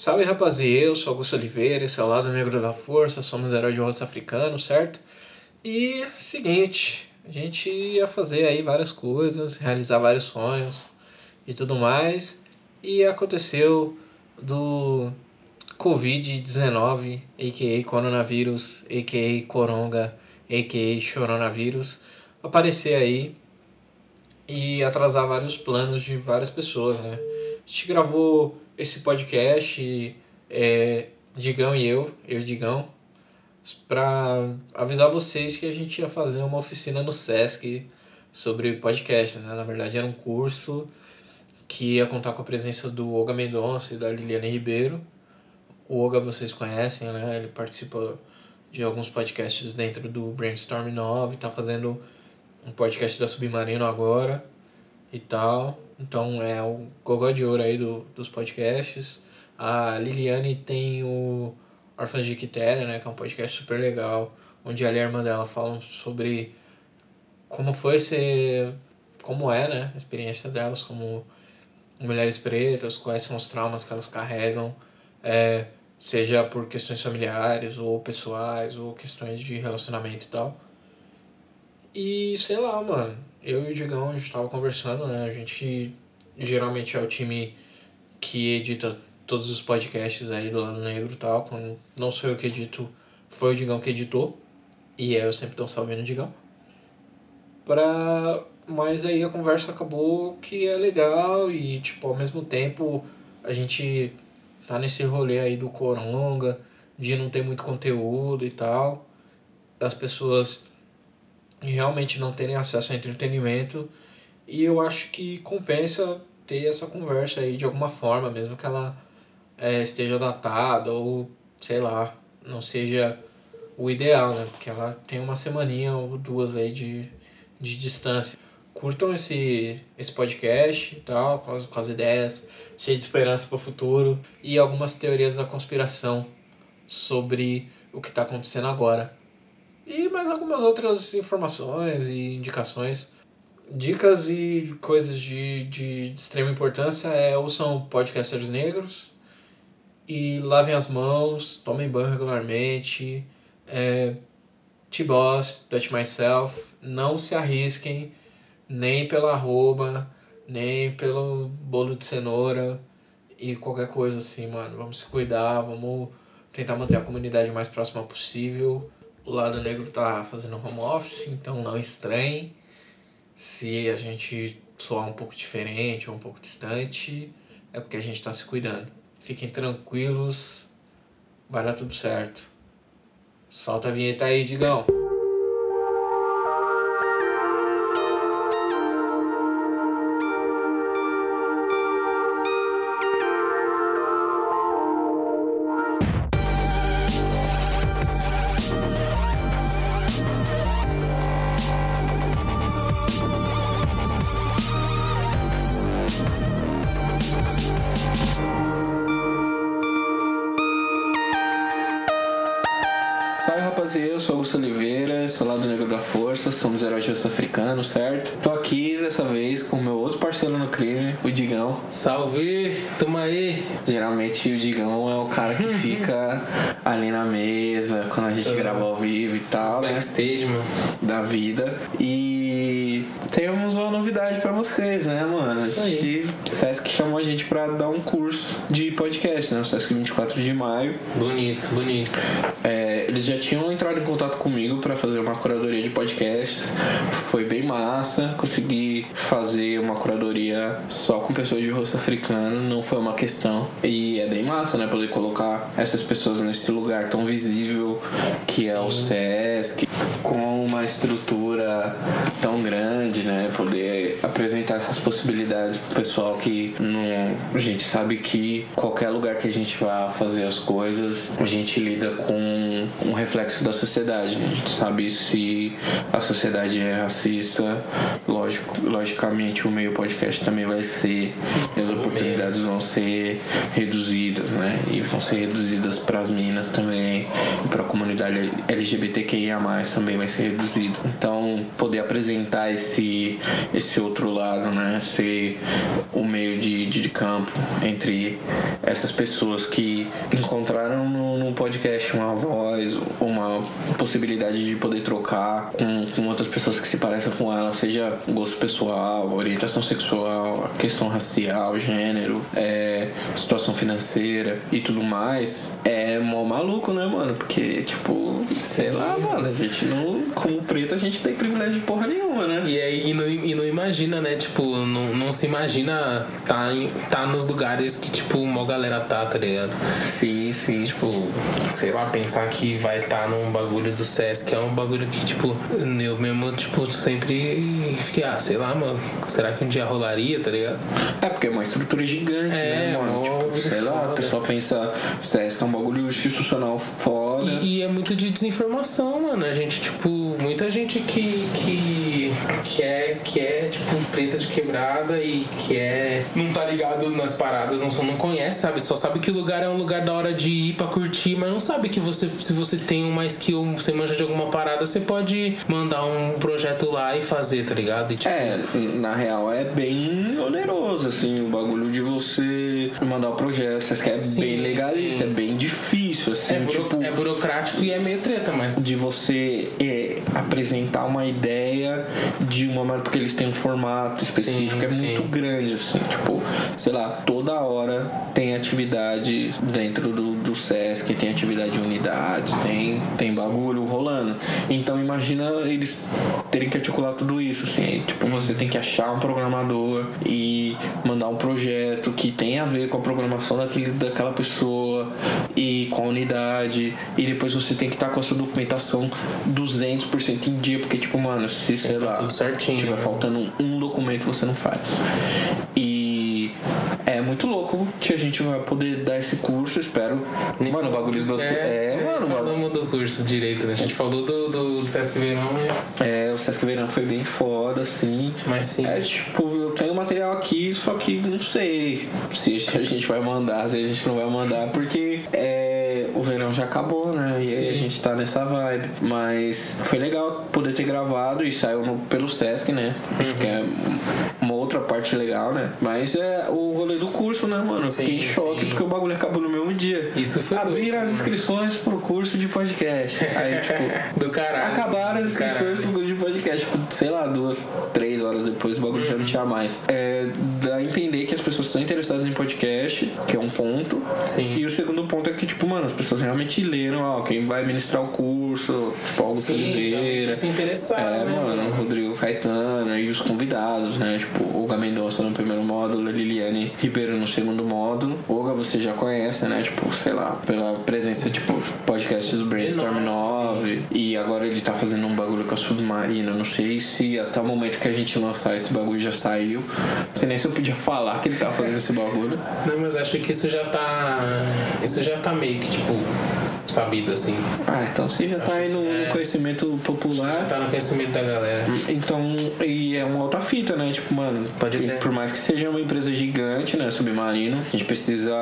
Salve rapaziada, eu sou Augusto Oliveira, esse é o Lado Negro da Força, somos heróis de rosto africano, certo? E seguinte, a gente ia fazer aí várias coisas, realizar vários sonhos e tudo mais, e aconteceu do Covid-19, a.k.a. coronavírus, a.k.a. coronga, a.k.a. choronavírus, aparecer aí e atrasar vários planos de várias pessoas, né? A gente gravou esse podcast, é, Digão e eu, eu e Digão, para avisar vocês que a gente ia fazer uma oficina no Sesc sobre podcast, né? Na verdade era um curso que ia contar com a presença do Olga Mendonça e da Liliane Ribeiro. O Olga vocês conhecem, né? Ele participa de alguns podcasts dentro do Brainstorm 9, tá fazendo um podcast da Submarino agora e tal. Então é o gogó de ouro aí do, dos podcasts. A Liliane tem o Orfãs de Quitéria, né? Que é um podcast super legal. Onde ela e a irmã dela falam sobre como foi ser... Como é, né? A experiência delas como mulheres pretas, quais são os traumas que elas carregam. É, seja por questões familiares ou pessoais ou questões de relacionamento e tal. E sei lá, mano, eu e o Digão a gente tava conversando, né? A gente geralmente é o time que edita todos os podcasts aí do Lado Negro e tal. Quando não sou eu que edito, foi o Digão que editou. E eu sempre tô salvando o Digão. Pra... Mas aí a conversa acabou que é legal e, tipo, ao mesmo tempo a gente tá nesse rolê aí do Coronga, de não ter muito conteúdo e tal, das pessoas realmente não terem acesso a entretenimento. E eu acho que compensa ter essa conversa aí de alguma forma, mesmo que ela é, esteja datada ou sei lá, não seja o ideal, né? Porque ela tem uma semaninha ou duas aí de, de distância. Curtam esse, esse podcast e tal, com as, com as ideias, cheio de esperança para o futuro e algumas teorias da conspiração sobre o que está acontecendo agora. E mais algumas outras informações e indicações. Dicas e coisas de, de, de extrema importância é ouçam podcasters negros e lavem as mãos, tomem banho regularmente. É, T-Boss, Touch Myself, não se arrisquem nem pela arroba, nem pelo bolo de cenoura e qualquer coisa assim, mano. Vamos se cuidar, vamos tentar manter a comunidade mais próxima possível. O lado negro tá fazendo home office, então não estranhe se a gente soar um pouco diferente ou um pouco distante, é porque a gente está se cuidando. Fiquem tranquilos, vai dar tudo certo. Solta a vinheta aí, Digão. 24 de maio. Bonito, bonito. É, eles já tinham entrado em contato comigo para fazer uma curadoria de podcasts. Foi bem massa. Consegui fazer uma curadoria só com pessoas de rosto africano, não foi uma questão. E é bem massa, né? Poder colocar essas pessoas nesse lugar tão visível que Sim. é o Sesc, com uma estrutura tão grande, né? Poder apresentar essas possibilidades pro pessoal que. A gente sabe que qualquer lugar que a gente vá fazer as coisas, a gente lida com um reflexo da sociedade. Né? A gente sabe se a sociedade é racista, lógico, logicamente o meio podcast também vai ser, as oportunidades vão ser reduzidas, né? E vão ser reduzidas para as minas também, para a comunidade LGBTQIA+, também vai ser reduzido. Então, poder apresentar esse esse, outro lado, né? Ser o meio de, de campo entre essas pessoas que encontraram no, no podcast uma voz, uma possibilidade de poder trocar com, com outras pessoas que se parecem com ela, seja gosto pessoal, orientação sexual, questão racial, gênero, é, situação financeira e tudo mais, é mó maluco, né, mano? Porque, tipo, sei lá, mano, a gente não, como preto, a gente tem privilégio de porra nenhuma, né? E aí, e não, e não imagina, né? Tipo, não, não se imagina tá, em, tá nos lugares que, tipo, uma galera tá, tá ligado? Sim, sim. Tipo, sei lá, pensar que vai estar tá num bagulho do Sesc é um bagulho que, tipo, eu mesmo, tipo, sempre fiquei, ah, sei lá, mano, será que um dia rolaria, tá ligado? É, porque é uma estrutura gigante, É, né, mano? Tipo, sei lá, foda. a pessoa pensa, Sesc é um bagulho institucional foda. E, e é muito de desinformação, mano. A gente, tipo, muita gente que, que, que, é, que é, tipo, preta de quebrada e que é. não tá ligado nas paradas, não, só não conhece, sabe? Só sabe que o lugar é um lugar da hora de ir pra curtir, mas não sabe que você, se você tem uma skill, você manja de alguma parada, você pode mandar um projeto lá e fazer, tá ligado? E, tipo, É, na real é bem oneroso, assim, o bagulho de você mandar o projeto. Vocês querem Sim, bem legalista, sim. é bem difícil, assim, é, buro- tipo. é burocrático e é meio treta, mas. de você é, apresentar uma ideia de uma maneira, porque eles têm um formato específico, Sim, é muito grande, assim, tipo, sei lá, toda hora tem atividade dentro do, do Sesc, tem atividade de unidades, tem, tem bagulho rolando. Então imagina eles terem que articular tudo isso, assim, tipo, você tem que achar um programador e mandar um projeto que tem a ver com a programação daquele, daquela pessoa e com a unidade, e depois você tem que estar com a sua documentação 200% em dia, porque, tipo, mano, se, sei tá lá, certinho, tiver né? faltando um documento, você não faz. E é muito louco que a gente vai poder dar esse curso, espero. Mano, o bagulho esgotou. É, mano, o bagulho- falamos do curso direito, né? A gente falou do, do Sesc Verão, né? é, o Sesc Verão foi bem foda, assim. mas sim. É tipo, eu tenho material aqui, só que não sei se a gente vai mandar, se a gente não vai mandar, porque é, o verão já acabou, né? E aí Sim. a gente tá nessa vibe. Mas foi legal poder ter gravado e saiu no- pelo Sesc, né? Acho que é uma outra parte legal, né? Mas é o rolê do curso, né, mano? Eu Fiquei em Sim, choque sim. porque o bagulho acabou no mesmo dia. Isso foi Abriram as inscrições pro curso de podcast. Aí, tipo. do caralho. Acabaram as inscrições caralho. pro curso de podcast, tipo, sei lá, duas, três horas depois o bagulho já não tinha mais. É, dá a entender que as pessoas estão interessadas em podcast, que é um ponto. Sim. E o segundo ponto é que, tipo, mano, as pessoas realmente leram, ó, quem vai ministrar o curso, tipo, Augusto Sim, Oliveira. se interessaram, É, né, mano, mano? Rodrigo Caetano e os convidados, né? Tipo, Olga Mendonça no primeiro módulo, Liliane Ribeiro no segundo módulo. Olga você já conhece, né? Tipo, sei lá, pela presença, tipo, podcast do Brainstorm Enorme, 9. E agora ele tá fazendo um bagulho com a Submarina. Não sei se até o momento que a gente lançar esse bagulho já saiu. Não sei nem se eu podia falar que ele tá fazendo esse bagulho. Não, mas acho que isso já tá. Isso já tá meio que, tipo, 不 sabido assim. Ah, então você já tá aí no, é. conhecimento popular. Já tá no conhecimento da galera. Então, e é uma outra fita, né? Tipo, mano, Pode crer. por mais que seja uma empresa gigante, né? Submarino, a gente precisa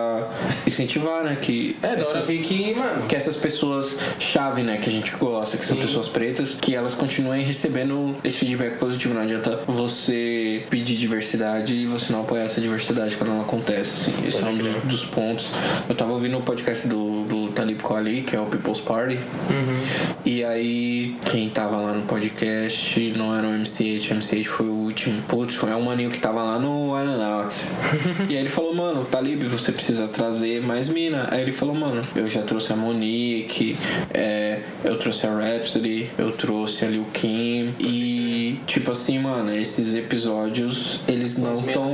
incentivar, né? Que É, da hora que, mano. que essas pessoas chave, né? Que a gente gosta, que são Sim. pessoas pretas, que elas continuem recebendo esse feedback positivo. Não adianta você pedir diversidade e você não apoiar essa diversidade quando ela acontece, assim. Esse é um Pode dos, dos pontos. Eu tava ouvindo o podcast do, do Talib Kweli, que é o People's Party. Uhum. E aí, quem tava lá no podcast não era o MCH, o MCH foi o último. Putz, foi um maninho que tava lá no Island Out. e aí ele falou, mano, Talib, você precisa trazer mais mina. Aí ele falou, mano, eu já trouxe a Monique, é, eu trouxe a Rhapsody, eu trouxe a Lil Kim. E, tipo assim, mano, esses episódios, eles não estão.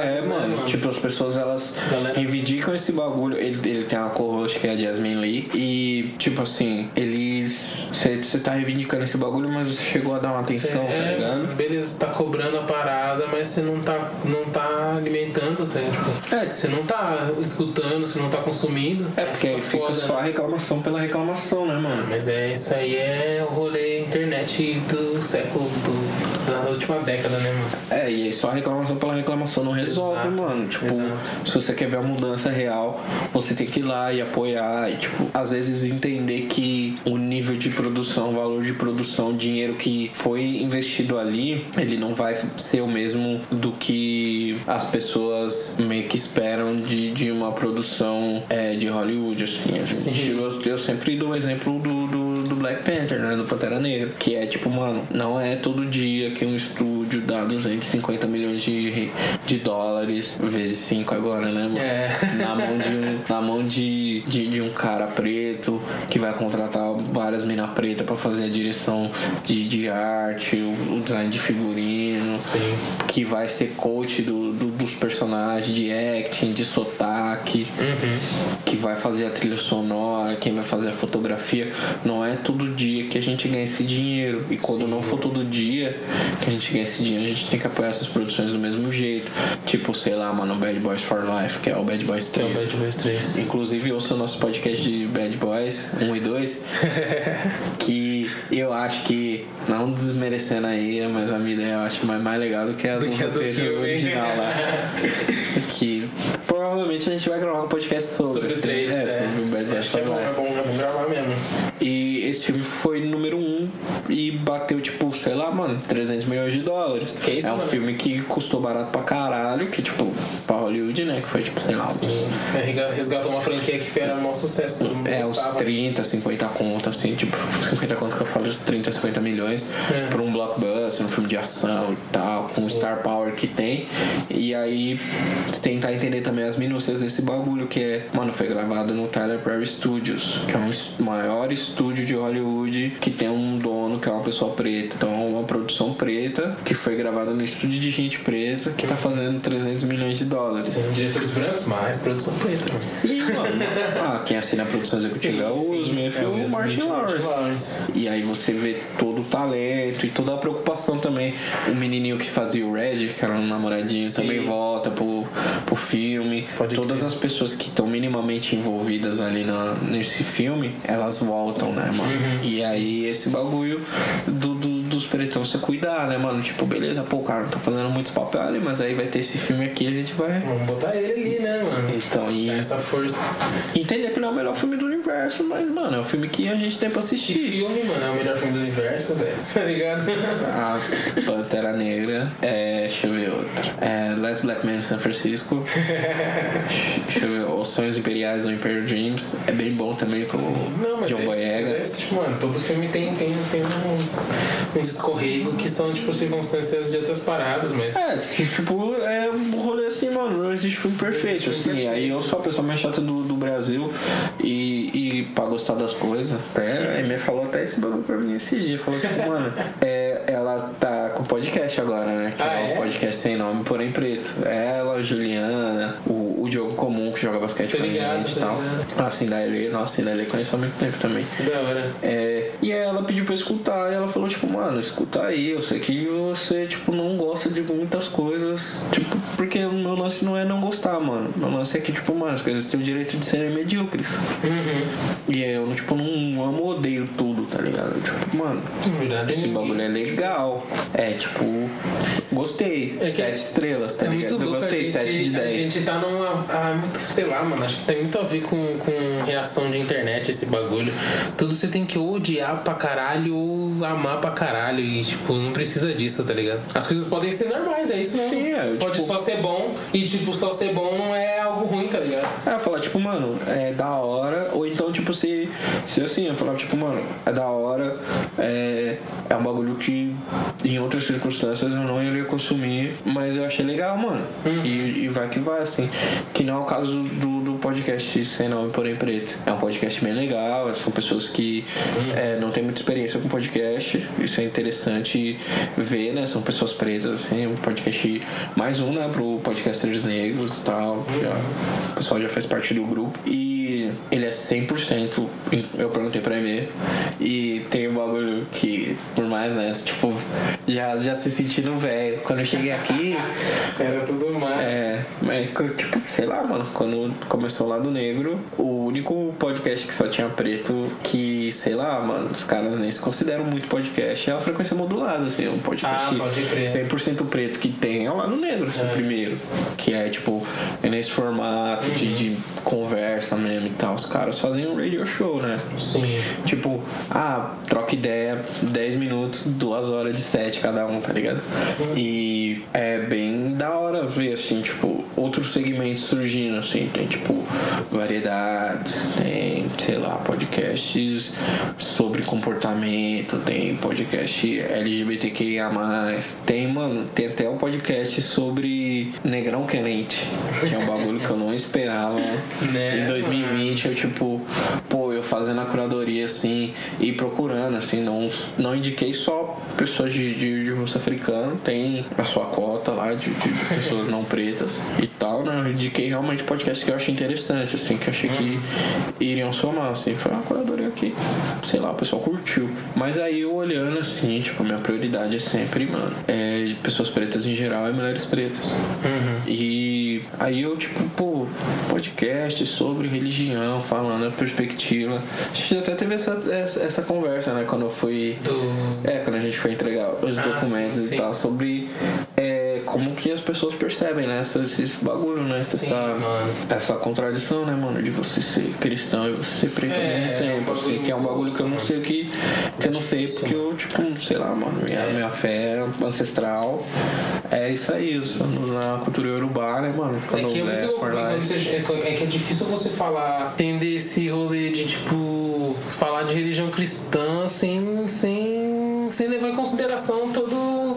É, né, mano, mano? tipo, as pessoas elas Galera- reivindicam esse bagulho. Ele, ele tem uma co-host que é a Jasmine Lee. E, tipo assim, eles. Você tá reivindicando esse bagulho, mas você chegou a dar uma atenção, Cê- tá é, ligado? beleza, você tá cobrando a parada, mas você não tá, não tá alimentando, tá? Tipo, É. você não tá escutando, você não tá consumindo. É porque aí fica foda, só a né? reclamação pela reclamação, né, mano? Mas é isso aí é o rolê internet do século do, da última década, né, mano? É, e aí só a reclamação pela reclamação não resolve, Exato, mano. Tipo, exato. se você quer ver a mudança real, você tem que ir lá e apoiar. E, tipo, às vezes entender que o nível de produção, o valor de produção, o dinheiro que foi investido ali, ele não vai ser o mesmo do que as pessoas meio que esperam de, de uma produção é, de Hollywood, assim. A gente, eu, eu sempre dou o exemplo do, do Black Panther, né? Do Pantera Negra. Que é tipo, mano, não é todo dia que um estúdio dá 250 milhões de, de dólares, vezes 5 agora, né, mano? É. Na mão de um, na mão de, de, de um cara preto que vai contratar várias minas pretas pra fazer a direção de, de arte, o, o design de figurino, Sim. que vai ser coach do, do- dos personagens, de acting, de sotaque, que vai fazer a trilha sonora, quem vai fazer a fotografia. Não é todo dia que a gente ganha esse dinheiro. E quando não for todo dia que a gente ganha esse dinheiro, a gente tem que apoiar essas produções do mesmo jeito. Tipo, sei lá, mano, Bad Boys for Life, que é o Bad Boys Que é o 3. Bad Boys 3. Inclusive, ouça o nosso podcast de Bad Boys 1 e 2, que eu acho que, não desmerecendo aí, mas a minha ideia eu acho mais, mais legal do que a do, que a do filme. original lá. que provavelmente a gente vai gravar um podcast sobre. Sobre o assim, 3. É, sobre o Bad Acho que é bom, é bom, é bom gravar mesmo. Esse filme foi número 1 um e bateu, tipo, sei lá, mano, 300 milhões de dólares. Que isso, é um mano? filme que custou barato pra caralho, que, tipo, pra Hollywood, né? Que foi, tipo, sei lá, uns É, Resgatou uma franquia que era um maior sucesso, todo mundo É, uns gostava. 30, 50 conto, assim, tipo, 50 conto que eu falo, 30, 50 milhões É. pra um blockbuster, um filme de ação e tal, com o Star Power que tem. E aí tentar entender também as minúcias desse bagulho que é, mano, foi gravado no Tyler Perry Studios, que é um maior estúdio de Hollywood que tem um dono que é uma pessoa preta. Então é uma produção preta que foi gravada no estúdio de gente preta que tá fazendo 300 milhões de dólares. Sim, diretores brancos, mas produção preta. né? Sim, mano. Ah, quem assina a produção executiva é o Will Smith e É o Martin e o Lawrence. Lawrence. E aí você vê todo o talento e toda a preocupação também. O menininho que fazia o Red, que era um namoradinho, Sim. também volta pro, pro filme. Pode Todas crer. as pessoas que estão minimamente envolvidas ali na, nesse filme, elas voltam, né, mano? Uhum. e aí esse bagulho do, do- dos pretão você cuidar, né, mano? Tipo, beleza, pô, o cara não tá fazendo muitos papéis ali, mas aí vai ter esse filme aqui, a gente vai. Vamos botar ele ali, né, mano? Então, e Dá essa força. entender que não é o melhor filme do universo, mas, mano, é o filme que a gente tem pra Que assistir. filme, mano, é o melhor filme do universo, velho. Tá ligado? A Pantera Negra, é, deixa eu ver outra. É, Last Black Man San Francisco. deixa eu ver, Os Sonhos Imperiais ou Imperial Dreams. É bem bom também com o John é, Boyega. É, tipo, mano, todo filme tem, tem, tem uns, uns escorregos que são, tipo, circunstâncias de outras paradas, mas... É, tipo, é um rolê assim, mano, não existe filme perfeito, existe filme assim. Aí eu sou a pessoa mais chata do, do Brasil e, e pra gostar das coisas. Até a Emê falou até esse bagulho pra mim esses dias. Falou, tipo, mano, é, ela tá com podcast agora, né? Que Ah, é um é? podcast sem nome, porém preto. Ela, a Juliana, o, o Diogo Comum, que joga basquete com a ligado, gente e tal. ligado. A Cindaile, nossa, a Cindaile conheço há muito tempo também. Da hora. É, e aí ela pediu pra escutar e ela falou, tipo, mano, escuta aí, eu sei que você, tipo, não gosta de muitas coisas, tipo, porque o meu lance não é não gostar, mano. Meu lance é que, tipo, mano, as coisas têm o direito de serem medíocres. Uhum. E aí eu, tipo, não amo odeio tudo, tá ligado? Tipo, mano, verdade, esse bagulho é legal. É, tipo, gostei. É sete estrelas, tá é ligado? muito Eu gostei, a gente, sete de A dez. gente tá numa. Ah, muito, sei lá, mano. Acho que tem muito a ver com, com reação de internet, esse bagulho. Tudo você tem que odiar pra caralho ou amar pra caralho. E, tipo, não precisa disso, tá ligado? As coisas podem ser normais, é isso mesmo. Sim, é, Pode tipo- só ser bom e, tipo, só ser bom não é algo ruim, tá ligado? É, falar, tipo, mano, é da hora. Ou então, tipo, se, se assim, eu falar, tipo, mano, é da hora. É, é um bagulho que em outras circunstâncias eu não iria consumir, mas eu achei legal, mano. E, e vai que vai, assim. Que não é o caso do podcast Sem Nome Porém Preto. É um podcast bem legal, são pessoas que é, não têm muita experiência com podcast. Isso é interessante ver, né? São pessoas pretas, assim, um podcast mais um, né, pro podcasters negros e tal. Já, o pessoal já faz parte do grupo. E ele 100%. em- Eu perguntei pra ele. E tem um bagulho que, por mais, né? Tipo, já, já se sentindo velho. Quando eu cheguei aqui. Era tudo mais. É, mas tipo, sei lá, mano, quando começou lá do negro, o único podcast que só tinha preto que, sei lá, mano, os caras nem se consideram muito podcast é a frequência modulada, assim, um podcast Ah, pode crer. 100% preto que tem é lá no negro, assim, primeiro. Que é, tipo, é nesse formato de, de conversa mesmo, e tal, os caras fazem um radio show, né? Sim. Tipo, ah, troca ideia, 10 minutos, 2 horas de set cada um, tá ligado? E é bem da hora ver, assim, tipo, outros segmentos surgindo, assim, tem tipo variedades, tem, sei lá, podcasts sobre comportamento, tem podcast LGBTQIA, tem, mano, tem até um podcast sobre Negrão Querente, que é um bagulho que eu não esperava. Né, em 2020 eu tipo, pô, eu fazendo a curadoria assim e procurando, assim, não, não indiquei só pessoas de, de, de rosto africano, tem a sua cota lá de, de pessoas não pretas e tal, né? Eu indiquei realmente podcasts que eu achei interessante, assim, que eu achei que iriam somar, assim, foi uma curadoria que, sei lá, o pessoal curtiu. Mas aí eu olhando assim, tipo, minha prioridade é sempre, mano, é de pessoas pretas em geral e mulheres pretas. E aí eu, tipo, pô, podcast sobre religião, falando a perspectiva. A gente até teve essa, essa, essa conversa, né, quando eu fui. Do... É, quando a gente foi entregar os Ah, documentos sim, e sim. tal, sobre é, como que as pessoas percebem, né? Essa, esses bagulho, né? Sim, essa, mano. essa contradição, né, mano? De você ser cristão e você ser preto É, ao mesmo é um tempo, assim, que é um bagulho que eu não sei o que. Que eu não sei porque eu, tipo, sei lá, mano, minha, É. minha fé ancestral é isso aí, estamos na cultura urubá, né, mano? É que é muito louco, quando você- é é que é difícil você falar, entender esse rolê de, tipo, falar de religião cristã sem, sem, sem levar em consideração todo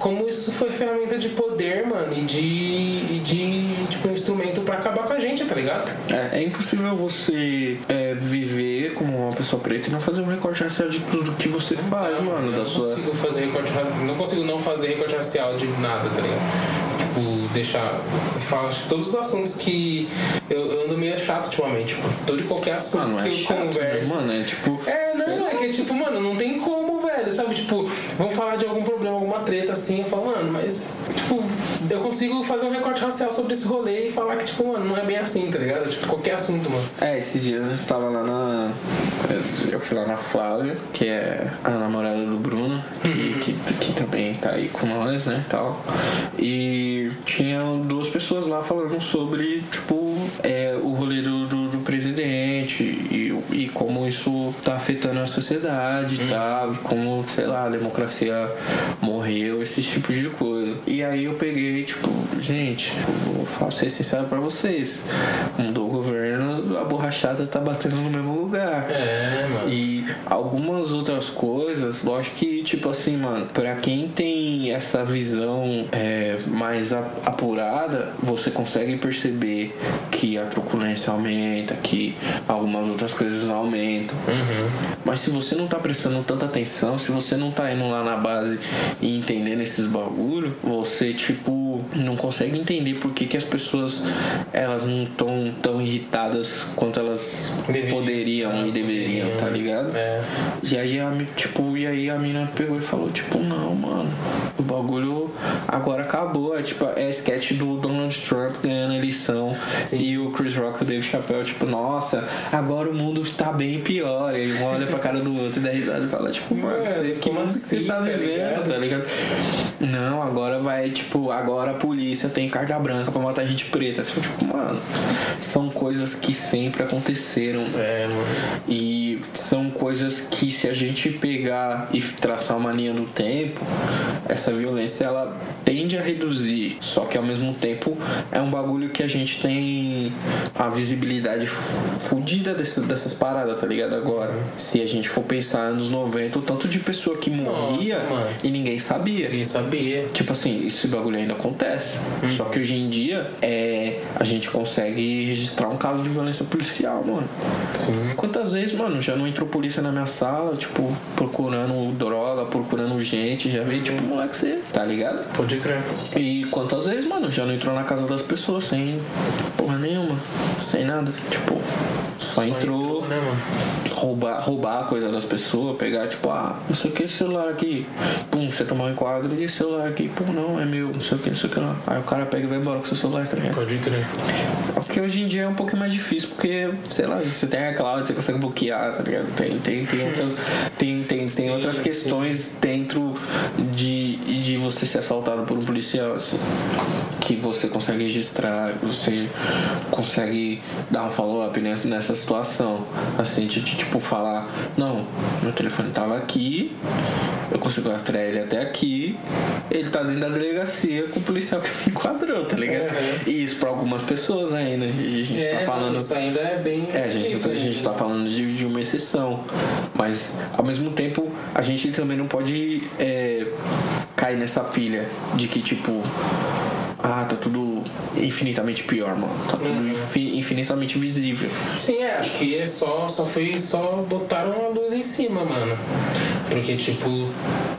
como isso foi ferramenta de poder, mano, e de, e de tipo, um instrumento pra acabar com a gente, tá ligado? É, é impossível você é, viver como uma pessoa preta e não fazer um recorte racial de tudo que você faz, Não, mano, eu não sua. consigo fazer recorte não consigo não fazer recorte racial de nada, tá ligado? Tipo, deixar. Eu falo, acho que todos os assuntos que. Eu, eu ando meio chato ultimamente, tipo, todo e qualquer assunto Ah, não que é eu chato, né? converso. mano, é tipo. É, não, é que tipo, mano, não tem como, velho, sabe? Tipo, vão falar de algum problema, alguma treta assim, eu falo, mano, mas, tipo, eu consigo fazer um recorte racial sobre esse rolê e falar que, tipo, mano, não é bem assim, tá ligado? Tipo, qualquer assunto, mano. É, esses dias a gente tava lá na. Eu fui lá na Flávia, que é a namorada do Bruno, que, que, que também tá aí com nós, né? Tal. E tinham duas pessoas lá falando sobre, tipo, é, o rolê do, do, do presidente e, como isso tá afetando a sociedade e tal, como, sei lá, a democracia morreu, esse tipo de coisa. E aí eu peguei, tipo, gente, eu vou ser sincero pra vocês. Mudou o governo, a borrachada tá batendo no mesmo lugar. É, mano. E algumas outras coisas, lógico que, tipo assim, mano, pra quem tem essa visão é, mais apurada, você consegue perceber que a truculência aumenta, que algumas outras coisas aumentam. Mas se você não tá prestando tanta atenção, se você não tá indo lá na base e entendendo esses bagulho, você, tipo, não consegue entender por que, que as pessoas elas não estão tão irritadas quanto elas Deveriam poderiam estar, e deveriam, tá ligado? É. E aí a, tipo, e aí a mina pegou e falou, tipo, não, mano, o bagulho agora acabou. É tipo, é sketch do Donald Trump ganhando a eleição Sim. e o Chris Rock e o Dave Chappelle, tipo, nossa, agora o mundo tá bem pior. E um olha pra cara do outro e dá risada e fala, tipo, mano, Mano, você, que mundo que você assim, está tá vivendo, tá ligado? Não, agora vai, tipo, agora a polícia tem carta branca pra matar gente preta. Tipo, mano, são coisas que sempre aconteceram. É, mano. E são coisas que se a gente pegar e traçar uma linha do tempo, essa violência ela tende a reduzir. Só que ao mesmo tempo é um bagulho que a gente tem a visibilidade fodida dessas, dessas paradas, tá ligado? Agora, se a gente for pensar nos 90, o tanto de pessoa que morria mano. e ninguém sabia. Ninguém sabia. Tipo assim, esse bagulho ainda acontece. Uhum. Só que hoje em dia é, a gente consegue registrar um caso de violência policial, mano. Sim. Quantas vezes, mano, já não entrou polícia na minha sala, tipo, procurando droga, procurando gente, já veio, tipo, moleque, você, tá ligado? Pode crer. E quantas vezes, mano, já não entrou na casa das pessoas sem porra nenhuma, sem nada, tipo, Só, entrou, né, mano? roubar, roubar a coisa das pessoas, pegar, tipo, ah, não sei o que, esse celular aqui. Pum, você tomar um enquadro e esse celular aqui, pum, não, é meu, não sei o que, não sei o que lá. Aí o cara pega e vai embora com seu celular, tá ligado? Pode crer. Porque hoje em dia é um pouco mais difícil, porque, sei lá, você tem a cloud, você consegue bloquear, tá ligado? Tem, tem, tem outras, tem, tem, tem Sim, outras sim. questões dentro de, de você ser assaltado por um policial, assim, que você consegue registrar, que você consegue dar um follow-up nessa, nessa situação. Assim, de, de, tipo falar, não, meu telefone tava aqui, eu consigo rastrear ele até aqui, ele tá dentro da delegacia com o policial que me enquadrou, tá ligado? Uhum. E isso pra algumas pessoas ainda, a gente É, tá falando. isso ainda é bem. É, a gente, a gente tá falando de, de uma exceção. Mas, ao mesmo tempo, a gente também não pode é, cair nessa pilha de que, tipo, ah, tá tudo infinitamente pior, mano. Tá tudo Uhum. infi- infinitamente visível. Sim, é, acho que é só, só foi, só botaram a luz em cima, mano. Porque, tipo,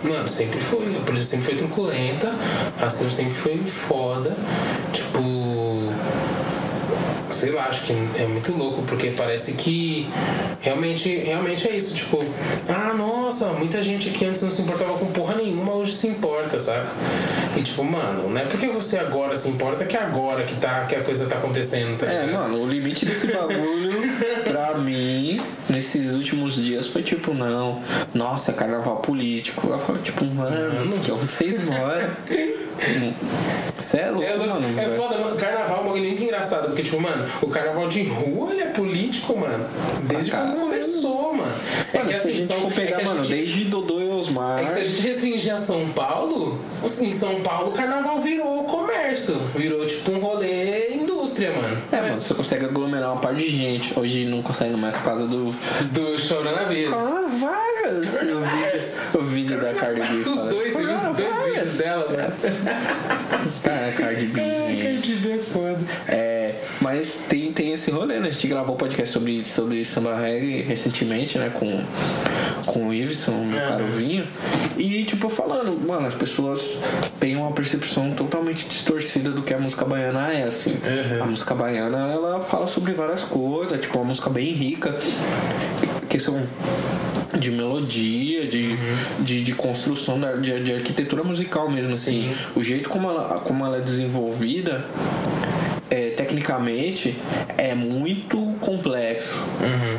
mano, sempre foi, a polícia sempre foi truculenta, racismo sempre foi foda. Sei lá, acho que é muito louco, porque parece que realmente, realmente é isso, tipo, ah, nossa, muita gente que antes não se importava com porra nenhuma, hoje se importa, saca? E tipo, mano, não é porque você agora se importa que é agora que, tá, que a coisa tá acontecendo, tá É, ligado? mano, o limite desse bagulho, pra mim, últimos dias, foi tipo, não, nossa, carnaval político. Eu falo, tipo, mano, que onde vocês moram? Você é louco, É, mano. é foda, mano. Carnaval é um bagulho muito engraçado, porque, tipo, mano, o carnaval de rua ele é político, mano. Desde quando começou, mano. É Mano, que se a assim, gente for é pegar, que a mano, gente- desde Dodô e Osmar. É que se a gente restringir a São Paulo, assim, em São Paulo o carnaval virou comércio. Virou tipo um rolê indústria, mano. É, mano, Mas você consegue aglomerar uma parte de gente. Hoje não consegue mais por causa do. do coronavírus. Ah, várias! O vídeo, o vídeo da Cardi B. Os dois, os "Ah, dois várias." vídeos dela, mano. Tá, Cardi B, gente. B é foda. É, tem, esse rolê, né? A gente gravou podcast sobre, sobre samba reggae recentemente, né? Com, com o Iveson, meu Aham. caro vinho. E, tipo, falando, mano, as pessoas têm uma percepção totalmente distorcida do que a música baiana é, assim. Uhum. A música baiana, ela fala sobre várias coisas, tipo, uma música bem rica, questão de melodia, de, de, de construção da, de, de arquitetura musical mesmo, assim. Sim. O jeito como ela, como ela é desenvolvida é, tecnicamente é muito complexo.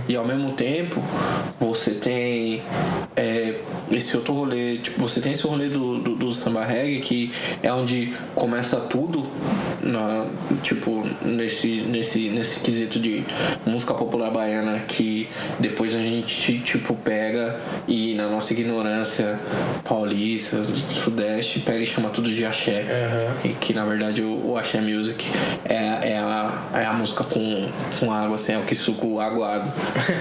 E ao mesmo tempo você tem é, esse outro rolê tipo você tem esse rolê do, do, do samba reggae que é onde começa tudo na, tipo nesse, nesse, nesse quesito de música popular baiana que depois a gente tipo pega e na nossa ignorância paulista do sudeste pega e chama tudo de axé Aham. e que na verdade o, o Axé Music é, é, a, é a música com, com água, assim, é o que suco aguado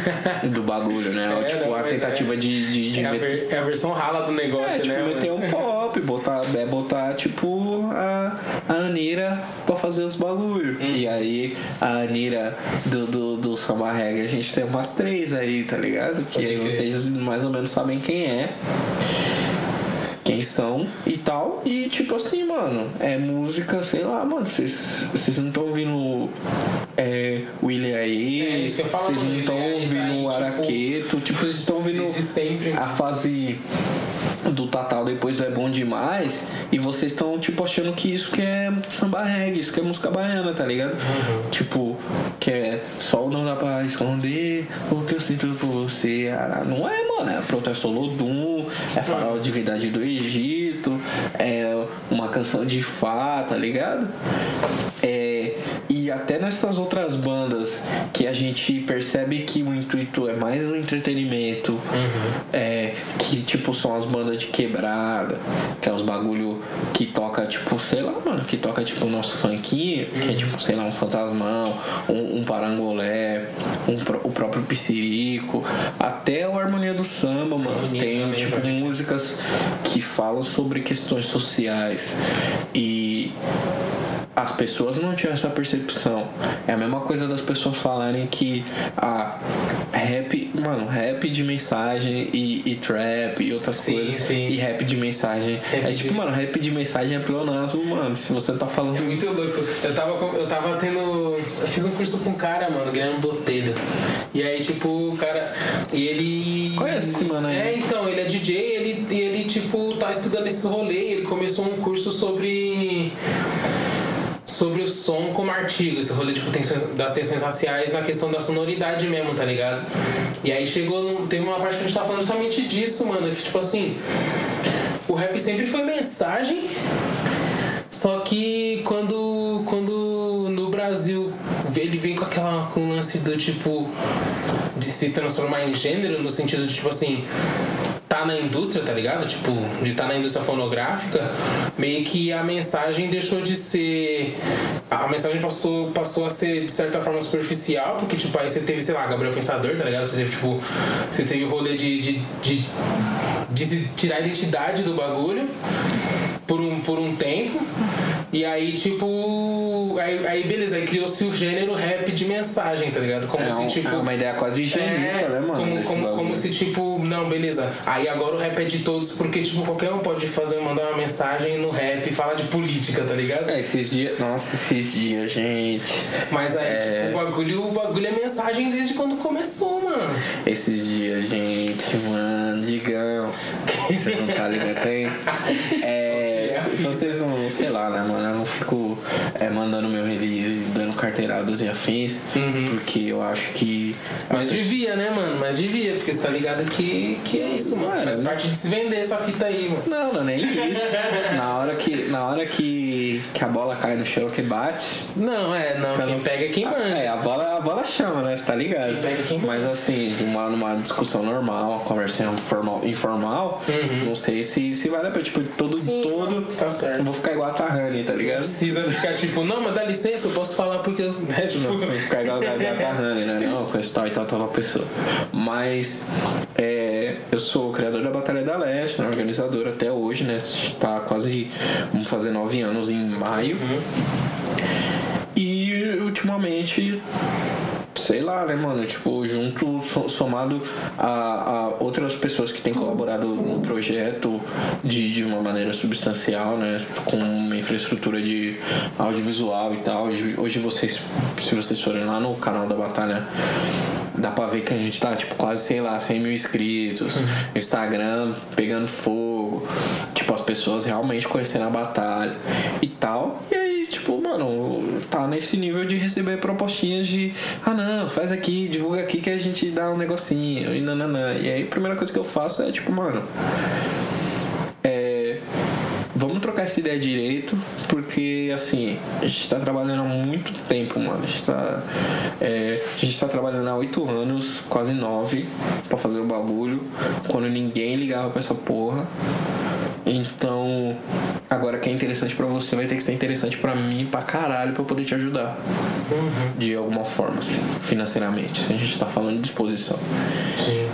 do bagulho, né? É, tipo, não, a mas tentativa é- de, de, de É a, ver- é a versão rala do É, negócio, tipo, né? meter um pop, botar, é, botar tipo a, a Anira pra fazer os bagulho. Hum. E aí a Anira do, do, do Samba Reggae, a gente tem umas três aí, tá ligado? Que Pode aí crer. vocês mais ou menos sabem quem é quem são e tal. E tipo assim, mano, é música, sei lá, mano, vocês não estão ouvindo é, William aí, É isso que eu falo, vocês não estão tá ouvindo aí, tipo, Araqueto, tipo, vocês estão ouvindo a fase do Tatal depois do É Bom Demais e vocês estão tipo achando que isso que é samba reggae, isso que é música baiana, tá ligado? Tipo, que é sol não dá pra esconder o que eu sinto por você. Não é, mano, é protesto Lodum, é farol de divindade do Egito, é uma canção de Fá, tá ligado? É, e até nessas outras bandas que a gente percebe que o intuito é mais um entretenimento, é, que tipo são as bandas de quebrada, que é os bagulho que toca tipo, sei lá, mano, que toca tipo o nosso funkinho, que é tipo, sei lá, um fantasmão, um, um parangolé, um, o próprio piscirico, até o harmonia do samba, mano. Harmonia Tem também, tipo pode músicas que falam sobre questões sociais e as pessoas não tinham essa percepção. É a mesma coisa das pessoas falarem que a rap mano, rap de mensagem e, e trap e outras Sim, coisas. sim. E rap de mensagem. Rap é de tipo, mano, rap de mensagem é pleonasmo, mano. Se você tá falando. É muito louco. Eu tava, eu tava tendo. Eu fiz um curso com um cara, mano, Guilherme Botelho. E aí, tipo, o cara. E ele. Conhece esse mano aí? É, então, ele é DJ ele, e ele, tipo, tá estudando esses rolês. Ele começou um curso sobre. Sobre o som como artigo, esse rolê tipo, tensões, das tensões raciais na questão da sonoridade mesmo, tá ligado? E aí chegou. Teve uma parte que a gente tava falando totalmente disso, mano. Que tipo assim. O rap sempre foi mensagem, só que quando, quando no Brasil ele vem com aquela com o lance do tipo de se transformar em gênero no sentido de tipo assim tá na indústria, tá ligado? Tipo, de tá na indústria fonográfica, meio que a mensagem deixou de ser. A mensagem passou, passou a ser, de certa forma, superficial, porque, tipo, aí você teve, sei lá, Gabriel Pensador, tá ligado? Você teve, tipo, você teve o rolê de, de, de, de tirar a identidade do bagulho por um, por um tempo. E aí, tipo. Aí, aí beleza, aí criou-se o gênero rap de mensagem, tá ligado? Como É, se, um- tipo. é uma ideia quase higienista, é, né, mano? Como, como, como se, tipo, não, beleza. Aí agora o rap é de todos, porque, tipo, qualquer um pode fazer, mandar uma mensagem no rap e falar de política, tá ligado? É, esses dias. Nossa, esses dias, gente. Mas aí, É. tipo, o bagulho, o bagulho é mensagem desde quando começou, mano. Esses dias, gente, mano, digão. Você não tá ligado? Tem. É. Se vocês não, sei lá, né, mano? Eu não fico é, mandando meu release, dando carteiradas e afins, porque eu acho que. Mas devia, né, mano? Mas devia, porque você tá ligado que, que é isso, mano. Mano, Faz parte de se vender essa fita aí, mano. Não, não, nem isso. Na hora que, na hora que, que a bola cai no chão, que bate, Não, é, não. Quem pega é quem manja. É, a bola, a bola chama, né? Você tá ligado? Quem pega, quem Mas assim, numa, numa discussão normal, uma conversa informal, informal não sei se, se vale a pena. Tipo, todo. Uhum. Sim, todo tá certo. Eu vou ficar igual a Tahani, tá ligado? Precisa ficar tipo, não, mas dá licença, eu posso falar porque eu. É, tipo, Não, vou ficar igual a a Tahani, né? Não, com esse tal e tal, tal pessoa. Mas é, eu sou o criador da Batalha da Leste, né? organizador até hoje, né? Tá quase. Vamos fazer nove anos em maio. E ultimamente sei lá, né, mano? Tipo, junto, so- somado a, a outras pessoas que têm colaborado no projeto de, de uma maneira substancial, né? Com uma infraestrutura de audiovisual e tal. Hoje, hoje vocês, se vocês forem lá no canal da Batalha, dá pra ver que a gente tá, tipo, quase, sei lá, 100 mil inscritos. Instagram pegando fogo. Tipo, as pessoas realmente conhecendo a batalha e tal. E aí, tipo, mano, tá nesse nível de receber propostinhas de ah não, faz aqui, divulga aqui que a gente dá um negocinho e nananã. E aí a primeira coisa que eu faço é tipo, mano. Vamos trocar essa ideia direito, porque assim, a gente tá trabalhando há muito tempo, mano. A gente tá, é, tá trabalhando há oito anos, quase nove, pra fazer o bagulho, quando ninguém ligava pra essa porra. Então, agora que é interessante pra você, vai ter que ser interessante pra mim pra caralho pra eu poder te ajudar. De alguma forma, assim, financeiramente. A gente tá falando de disposição. Sim.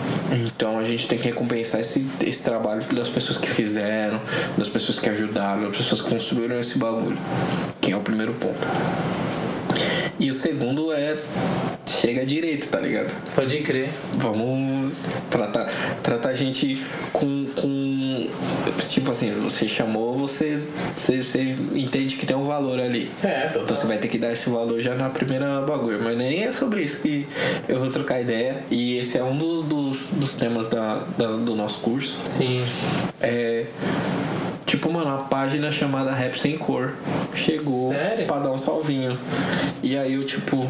Então a gente tem que recompensar esse, esse trabalho das pessoas que fizeram, das pessoas que ajudaram, das pessoas que construíram esse bagulho. Que é o primeiro ponto. E o segundo é. Chega direito, tá ligado? Pode crer. Vamos tratar, tratar a gente com, com. Tipo assim, você chamou, você, você, você entende que tem um valor ali. É, total. Então você vai ter que dar esse valor já na primeira bagulho. Mas nem é sobre isso que eu vou trocar ideia. E esse é um dos, dos, dos temas da, da- do nosso curso. Sim. É. Tipo, mano, uma página chamada Rap Sem Cor chegou Sério? pra dar um salvinho. E aí eu, tipo,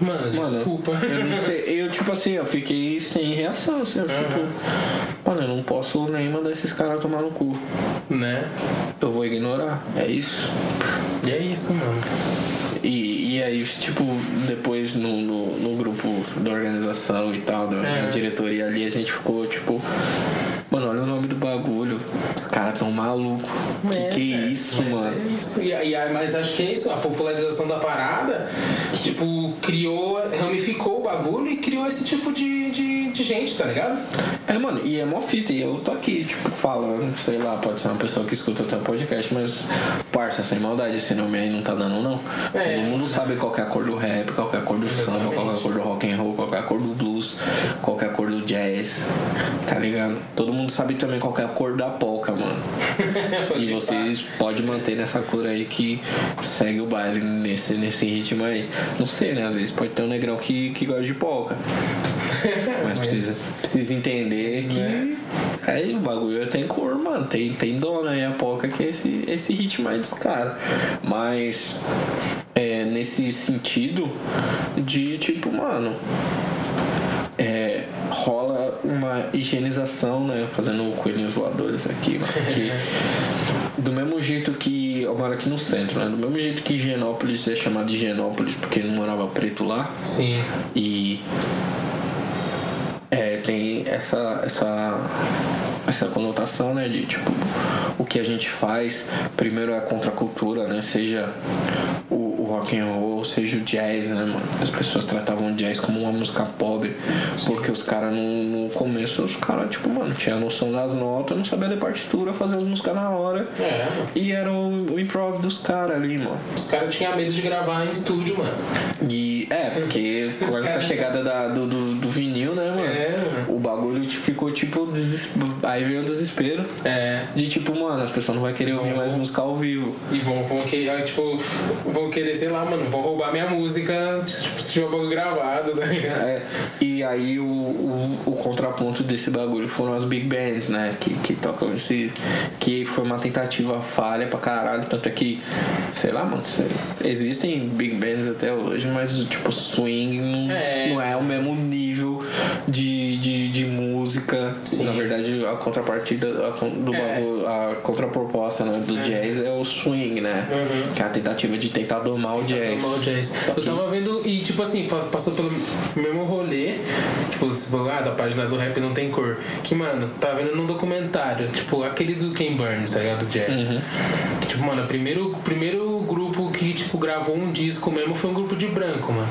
Mano, Mano, desculpa. Eu sei. Eu, tipo assim, eu fiquei sem reação, assim, eu, tipo, mano, eu não posso nem mandar esses caras tomar no cu. né? Eu vou ignorar, é isso. E é isso, mano. E, e aí, tipo, depois no, no, no grupo da organização e tal, da É. diretoria ali, a gente ficou, tipo, mano, olha o nome do bagulho. Os caras tão malucos. Que que é isso, mas mano? É isso. E, aí- aí- mas acho que é isso, a popularização da parada, tipo, criou, ramificou o bagulho e criou esse tipo de, de, de gente, tá ligado? É, mano, e é mó fita, e eu tô aqui, tipo, falando, sei lá, pode ser uma pessoa que escuta até o podcast, mas, parça, sem maldade, esse nome aí não tá dando, não. É. Todo mundo sabe qual que é a cor do rap, qual é a cor do samba, qual é a cor do rock and roll, qual é a cor do blues. qual é a cor do jazz, tá ligado? Todo mundo sabe também qual que é a cor da polka, mano. e vocês podem manter nessa cor aí que segue o baile nesse, nesse ritmo aí. Não sei, né? Às vezes pode ter um negrão que, que gosta de polka. Mas, precisa, precisa entender que. né? Aí o bagulho tem cor, mano. Tem, tem dona aí a polka que é esse, esse ritmo aí dos caras. Mas é nesse sentido de tipo, mano. É, rola uma higienização, né? Fazendo coelhinhos voadores aqui, mano. Que, do mesmo jeito que. Eu moro aqui no centro, né? Do mesmo jeito que Higienópolis é chamado de Higienópolis porque não morava preto lá. Sim. E tem essa, essa, essa conotação, né? De tipo, o que a gente faz, primeiro é a contracultura, né? Seja o, o rock and roll, seja o jazz, né, mano? As pessoas tratavam o jazz como uma música pobre, porque os caras no, no começo, os caras, tipo, mano, tinha a noção das notas, não sabia ler partitura, fazer as músicas na hora. É. E era o, o improv dos caras ali, mano. Os caras tinham medo de gravar em estúdio, mano. E é, porque agora com a chegada da, do, do, do vinil, né, mano? É, bagulho ficou tipo. Deses... Aí veio o desespero. É. De tipo, mano, as pessoas não vão querer ouvir mais música ao vivo. E vão, vão, que, ah, tipo, vão querer, sei lá, mano, vão roubar minha música, tipo, se tiver um bagulho gravado, tá ligado? É, e aí o, o, o contraponto desse bagulho foram as big bands, né? Que, que tocam esse. Que foi uma tentativa falha pra caralho. Tanto é que, sei lá, mano, sei- existem big bands até hoje, mas tipo, swing não É. não é o mesmo nível de, de, de música. Sim. Na verdade, a contrapartida do É. bagulho, a contraproposta né, do jazz é o swing, né? Uhum. Que é a tentativa de tentar domar o jazz. Normal jazz. Eu tava vendo e, tipo assim, pass- passou pelo mesmo rolê, tipo, falou, ah, da página do rap não tem cor. Que, mano, tava vendo num documentário, tipo, aquele do Ken Burns, tá ligado? Do jazz. Que, tipo, mano, o primeiro, o primeiro grupo que, tipo, gravou um disco mesmo foi um grupo de branco, mano.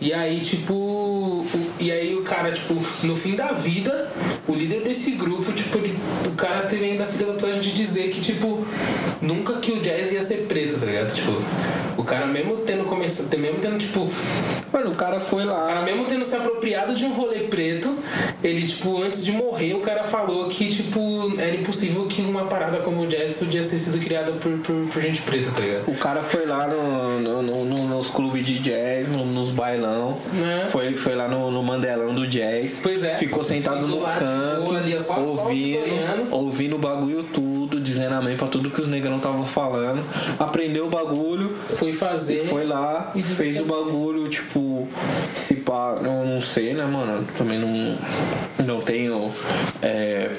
E aí, tipo. o- e aí o cara, tipo, no fim da vida, o líder desse grupo, tipo, ele, o cara teve ainda a filha da puta de dizer que, tipo, nunca que o jazz ia ser preto, tá ligado? Tipo, o cara mesmo tendo começado, mesmo tendo, tipo, Mano, o cara foi o cara lá. mesmo tendo se apropriado de um rolê preto, ele, tipo, antes de morrer, o cara falou que, tipo, era impossível que uma parada como o jazz podia ter sido criada por, por, por gente preta, tá ligado? O cara foi lá no, no- no- no- nos clubes de jazz, no- nos bailão. Né? Foi, foi lá no Mandelão do jazz. Pois é. Ficou sentado no de canto, boa só- só ouvindo, sonhando. ouvindo o bagulho tudo, dizendo amém pra tudo que os negrão estavam falando. Aprendeu o bagulho, Foi fazer. foi lá, E fez o bagulho, tipo, se pá, não, não sei, né, mano? Também não, não tenho é,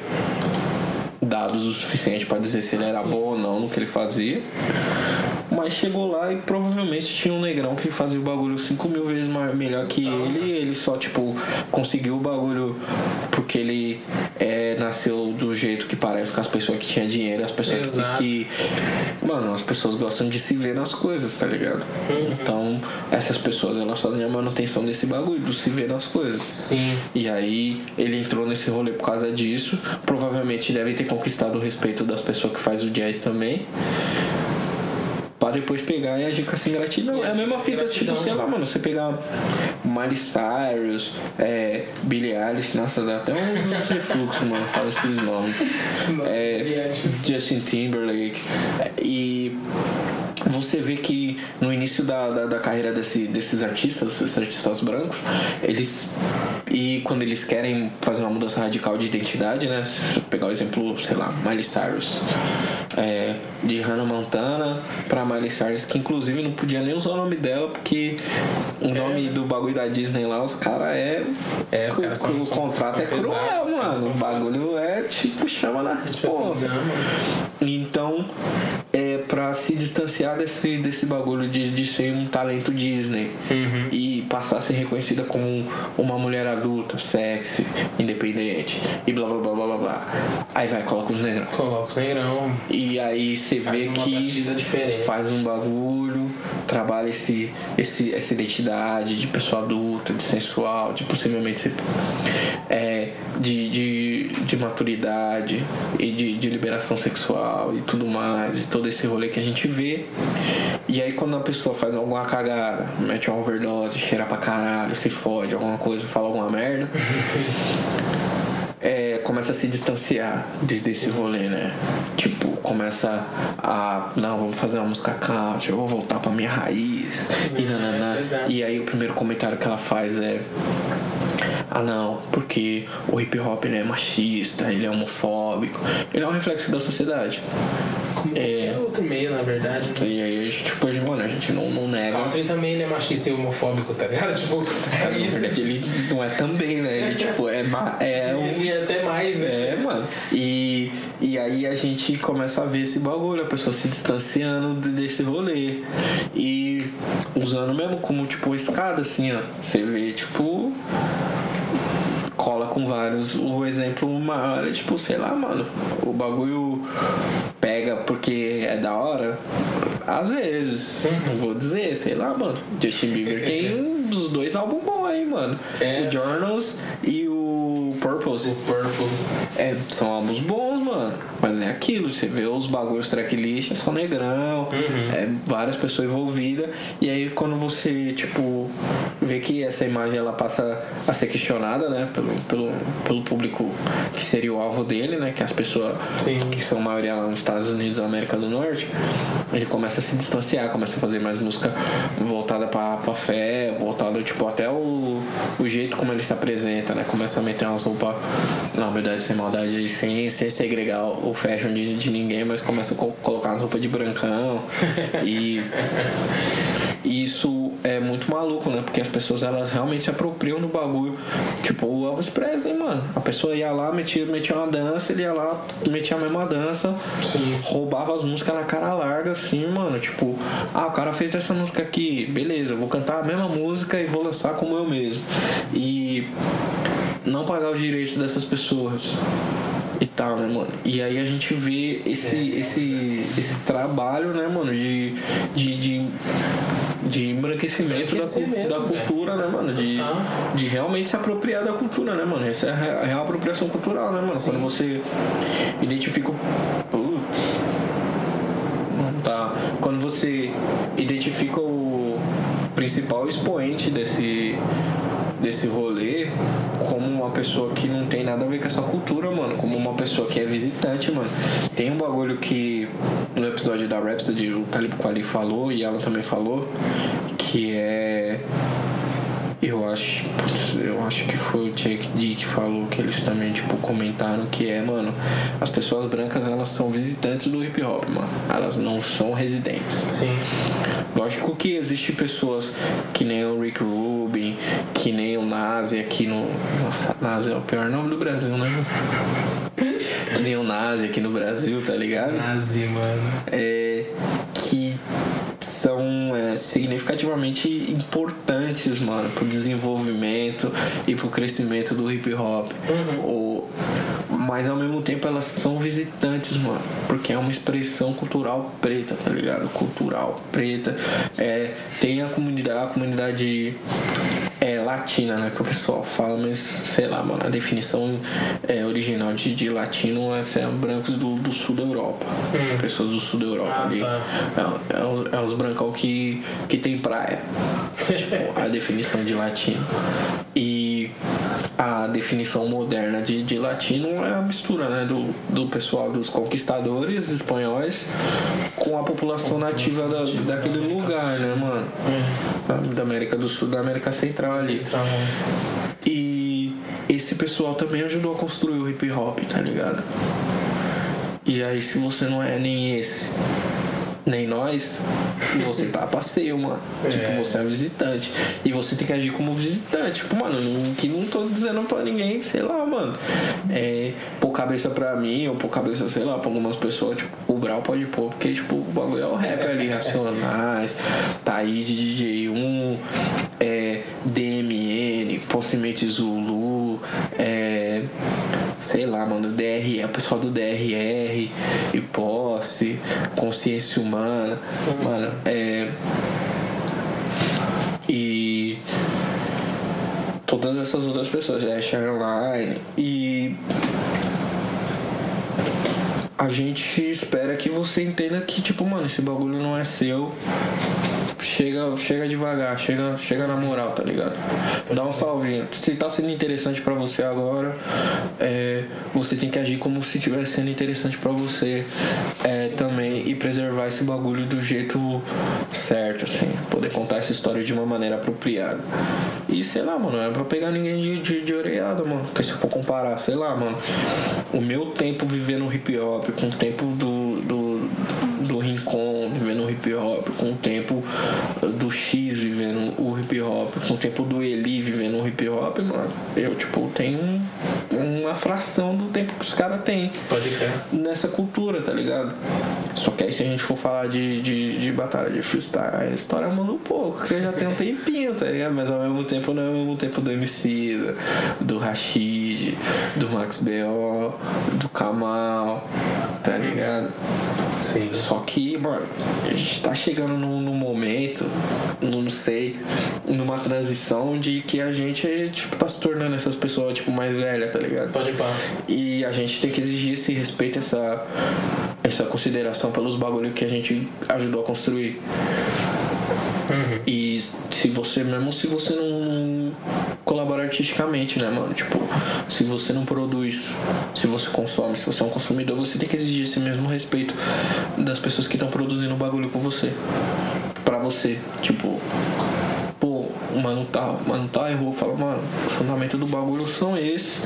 dados o suficiente pra dizer se ele era Sim. bom ou não no que ele fazia. Mas chegou lá e provavelmente tinha um negrão que fazia o bagulho 5 mil vezes mais, melhor que ele. E ele só, tipo, conseguiu o bagulho porque ele é, nasceu do jeito que parece com as pessoas que tinham dinheiro, as pessoas que, Exato. que. Mano, as pessoas gostam de se ver nas coisas, tá ligado? Uhum. Então, essas pessoas elas fazem a manutenção desse bagulho, do se ver nas coisas. Sim. E aí ele entrou nesse rolê por causa disso. Provavelmente deve ter conquistado o respeito das pessoas que faz o jazz também. Pra depois pegar e agir com essa ingratidão. É a mesma fita, tipo, sei lá, mano, você pegar Miley Cyrus, é, Billie Eilish, nossa, dá até um refluxo, mano, fala esses nomes. É. Justin Timberlake. E você vê que no início da, da, da carreira desse, desses artistas, esses artistas brancos, eles. E quando eles querem fazer uma mudança radical de identidade, né? Se pegar o exemplo, sei lá, Miley Cyrus. É, de Hannah Montana pra Miley Cyrus, que inclusive não podia nem usar o nome dela, porque o nome do bagulho da Disney lá, os caras é. É, os caras são- o contrato são é cruel, pesados, mano. O bagulho é tipo chama na resposta. Então, é pra se distanciar desse, desse bagulho de, de ser um talento Disney Uhum. e passar a ser reconhecida como uma mulher adulta, sexy, independente e blá blá blá blá blá. Aí vai, coloca os negros. Coloca os negrão. E aí você vê que faz um bagulho, trabalha esse, esse, essa identidade de pessoa adulta, de sensual, de possivelmente ser, é, de, de, de maturidade e de, de liberação sexual e tudo mais, e todo esse rolê que a gente vê. E aí quando a pessoa faz alguma cagada, mete uma overdose, cheira pra caralho, se fode, alguma coisa, fala alguma merda. é, começa a se distanciar desse Sim. rolê, né? Tipo, começa a. Não, vamos fazer uma música country, eu vou voltar pra minha raiz. É, e, nanana. e aí o primeiro comentário que ela faz é. Ah não, porque o hip hop é machista, ele é homofóbico. Ele é um reflexo da sociedade. Como é outro meio, na verdade. Né? E aí a gente, tipo, mano, a gente não, não nega. Country também ele é machista e homofóbico, tá ligado? Tipo, é, isso. Na verdade, ele não é também, né? Ele, tipo, é. é um... Ele é até mais, né? É, mano. E, e aí a gente começa a ver esse bagulho, a pessoa se distanciando desse rolê. E usando mesmo como, tipo, escada, assim, ó. Você vê, tipo com vários. O exemplo maior é tipo, sei lá, mano, o bagulho pega porque é da hora. Às vezes, não vou dizer, sei lá, mano. Justin Bieber tem dos dois álbuns bons aí, mano. É. O Journals e o Purpose. O Purpose. É, são álbuns bons, mano. Mas é aquilo, você vê os bagulhos tracklist, é só negrão, uhum. é várias pessoas envolvidas. E aí quando você, tipo, vê que essa imagem ela passa a ser questionada, né, pelo, pelo, pelo público que seria o alvo dele, né, que as pessoas Sim. que são a maioria lá nos Estados Unidos da América do Norte, ele começa a se distanciar, começa a fazer mais música voltada pra, pra fé, voltada, tipo, até o, o jeito como ele se apresenta, né, começa a meter umas roupas, na verdade, sem maldade, sem, sem segregar o fashion de, de ninguém, mas começa a colocar as roupas de brancão e isso é muito maluco, né? Porque as pessoas elas realmente se apropriam do bagulho. Tipo o Elvis Presley, mano. A pessoa ia lá, metia, metia uma dança, ele ia lá, metia a mesma dança, Sim. roubava as músicas na cara larga, assim, mano. Tipo, ah, o cara fez essa música aqui, beleza, vou cantar a mesma música e vou lançar como eu mesmo. E não pagar os direitos dessas pessoas e tal, né, mano? E aí a gente vê esse, é, esse, esse trabalho, né, mano, de, de, de de embranquecimento, embranquecimento da, da cultura, né, mano? De, de realmente se apropriar da cultura, né, mano? Essa é a real apropriação cultural, né, mano? Sim. Quando você identifica. Putz. Tá. Quando você identifica o principal expoente desse desse rolê como uma pessoa que não tem nada a ver com essa cultura, mano. Como uma pessoa que é visitante, mano. Tem um bagulho que no episódio da Rhapsody o Talib Kweli falou e ela também falou que é eu acho, putz, eu acho que foi o Jake D que falou que eles também, tipo, comentaram que é, mano, as pessoas brancas elas são visitantes do hip hop, mano. Elas não são residentes. Sim. Lógico que existe pessoas que nem o Rick Rubin, que nem o Nazi aqui no. Nossa, Nazi é o pior nome do Brasil, né? que nem o Nazi aqui no Brasil, tá ligado? Nazi, mano. É. São é, significativamente importantes, mano, pro desenvolvimento e pro crescimento do hip hop. Uhum. O, mas ao mesmo tempo elas são visitantes, mano. Porque é uma expressão cultural preta, tá ligado? Cultural preta. É, tem a comunidade, a comunidade é, latina, né? Que o pessoal fala, mas sei lá, mano, a definição é, original de, de latino é ser brancos do, do sul da Europa. Hum. Pessoas do sul da Europa ah, ali. Tá. É, é, os, é os brancão que, que tem praia. tipo, a definição de latino. E a definição moderna de, de latino é a mistura né, do, do pessoal dos conquistadores espanhóis com a população nativa da, daquele da lugar, né, mano? É. Da América do Sul, da América Central ali. Central. E esse pessoal também ajudou a construir o hip hop, tá ligado? E aí, se você não é nem esse nem nós, você tá a passeio, mano. É. Tipo, você é visitante. E você tem que agir como visitante. Tipo, mano, não, que não tô dizendo pra ninguém, sei lá, mano. É, pôr cabeça pra mim, ou pôr cabeça, sei lá, pra algumas pessoas, tipo, o Brau pode pôr, porque, tipo, o bagulho é o rap ali, Racionais, Thaís de DJ1, é, DMN, possivelmente Zulu, é sei lá, mano, DRE, o pessoal do DRR, e posse, consciência humana, uhum. mano, é. E todas essas outras pessoas, é Sharon e a gente espera que você entenda que tipo, mano, esse bagulho não é seu chega, chega devagar, chega, chega na moral, tá ligado? Dá um salvinho. Se tá sendo interessante para você agora, é, você tem que agir como se estivesse sendo interessante para você é, também e preservar esse bagulho do jeito certo, assim. Poder contar essa história de uma maneira apropriada. E sei lá, mano, não é pra pegar ninguém de, de, de orelhada, mano. Porque se for comparar, sei lá, mano, o meu tempo vivendo hip hop com o tempo do, do, do Rincon vivendo hip hop, com o tempo do X vivendo o hip hop, com o tempo do Eli vivendo o hip hop, mano, eu, tipo, tenho uma fração do tempo que os caras têm. Nessa cultura, tá ligado? Só que aí se a gente for falar de, de, de batalha de freestyle, a história muda um pouco, porque já tem um tempinho, tá ligado? Mas ao mesmo tempo não é ao mesmo tempo do MC, do Rashid, do Max B.O., do Kamal, tá ligado? Sim. Só que, mano, a gente tá chegando num, num momento, não sei, numa transição de que a gente, tipo, tá se tornando essas pessoas, tipo, mais velhas, tá ligado? Pode pá. E a gente tem que exigir esse respeito, essa, essa consideração pelos bagulhos que a gente ajudou a construir. Uhum. E se você, mesmo se você não colabora artisticamente, né, mano? Tipo, se você não produz, se você consome, se você é um consumidor, você tem que exigir esse mesmo respeito das pessoas que estão produzindo o bagulho com você. Pra você. Tipo, pô, o mano o mano tal errou, fala, mano, os fundamentos do bagulho são esses.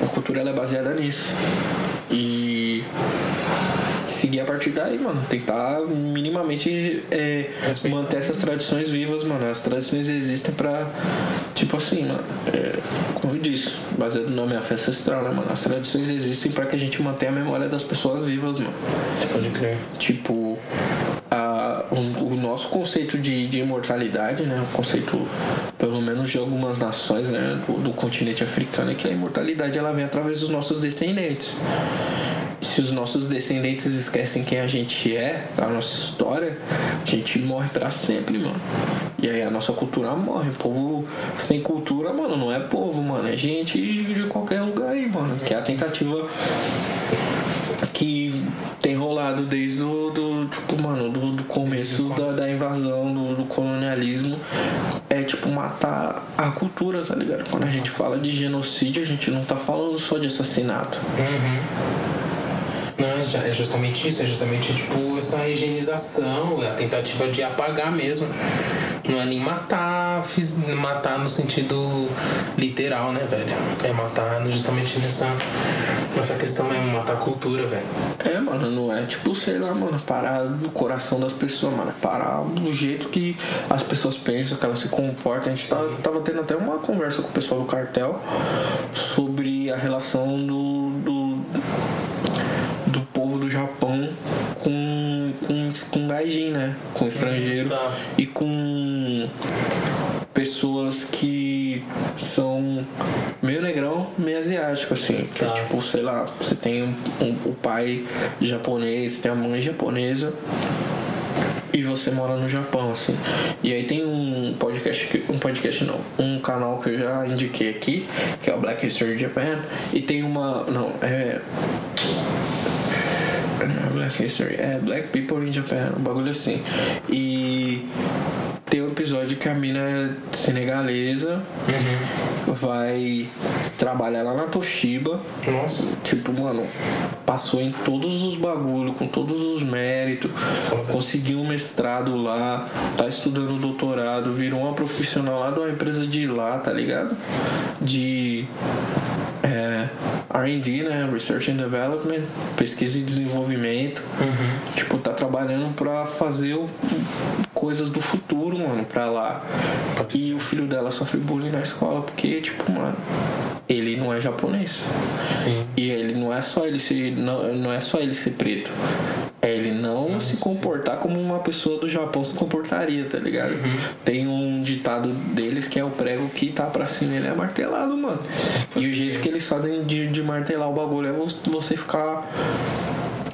A cultura ela é baseada nisso. E seguir a partir daí, mano. Tentar minimamente é, manter essas tradições vivas, mano. As tradições existem pra, tipo assim, mano. É, como eu disse, baseado na minha fé ancestral, né, mano? As tradições existem pra que a gente mantenha a memória das pessoas vivas, mano. Pode crer. Tipo, o, o nosso conceito de, de imortalidade, né? O conceito, pelo menos de algumas nações, né? Do, do continente africano, é que a imortalidade ela vem através dos nossos descendentes. Se os nossos descendentes esquecem quem a gente é, a nossa história, a gente morre pra sempre, mano. E aí a nossa cultura morre. O povo sem cultura, mano, não é povo, mano. É gente de qualquer lugar aí, mano. Que é a tentativa que tem rolado desde o do, tipo, mano, do, do começo da, da invasão, do, do colonialismo, é tipo matar a cultura, tá ligado? Quando a gente fala de genocídio, a gente não tá falando só de assassinato. Não, já- é justamente isso, é justamente tipo essa higienização, a tentativa de apagar mesmo. Não é nem matar, fiz- matar no sentido literal, né, velho? É matar justamente nessa, nessa questão mesmo, matar a cultura, velho. É, mano, não é tipo, sei lá, mano, parar do coração das pessoas, mano. É parar do jeito que as pessoas pensam, que elas se comportam. A gente tava, tava tendo até uma conversa com o pessoal do cartel sobre a relação do, do, com, com, com gaijin, né? Com estrangeiro. tá. E com pessoas que são meio negrão, meio asiático, assim. Que é Tá. tipo, sei lá, você tem um, um- o pai japonês, tem a mãe japonesa. E você mora no Japão, assim. E aí tem um podcast, que, um podcast não, um canal que eu já indiquei aqui, que é o Black History Japan. E tem uma, não, é... Black History, é Black People in Japan, um bagulho assim. E tem um episódio que a mina é senegalesa vai trabalhar lá na Toshiba. Nossa, Tipo, mano, passou em todos os bagulho, com todos os méritos, Foda. conseguiu um mestrado lá, tá estudando doutorado, virou uma profissional lá de uma empresa de lá, tá ligado? De é, R&D, né? Research and Development, pesquisa e desenvolvimento. Tipo, tá trabalhando pra fazer o- coisas do futuro, mano, pra lá. E o filho dela sofre bullying na escola, porque, tipo, mano, ele não é japonês. sim. E ele não é só ele ser. Não, não é só ele ser preto. É ele não se comportar como uma pessoa do Japão se comportaria, tá ligado? Tem um ditado deles que é o prego que tá pra cima, ele é martelado, mano. E o jeito que eles fazem de, de martelar o bagulho é vo- você ficar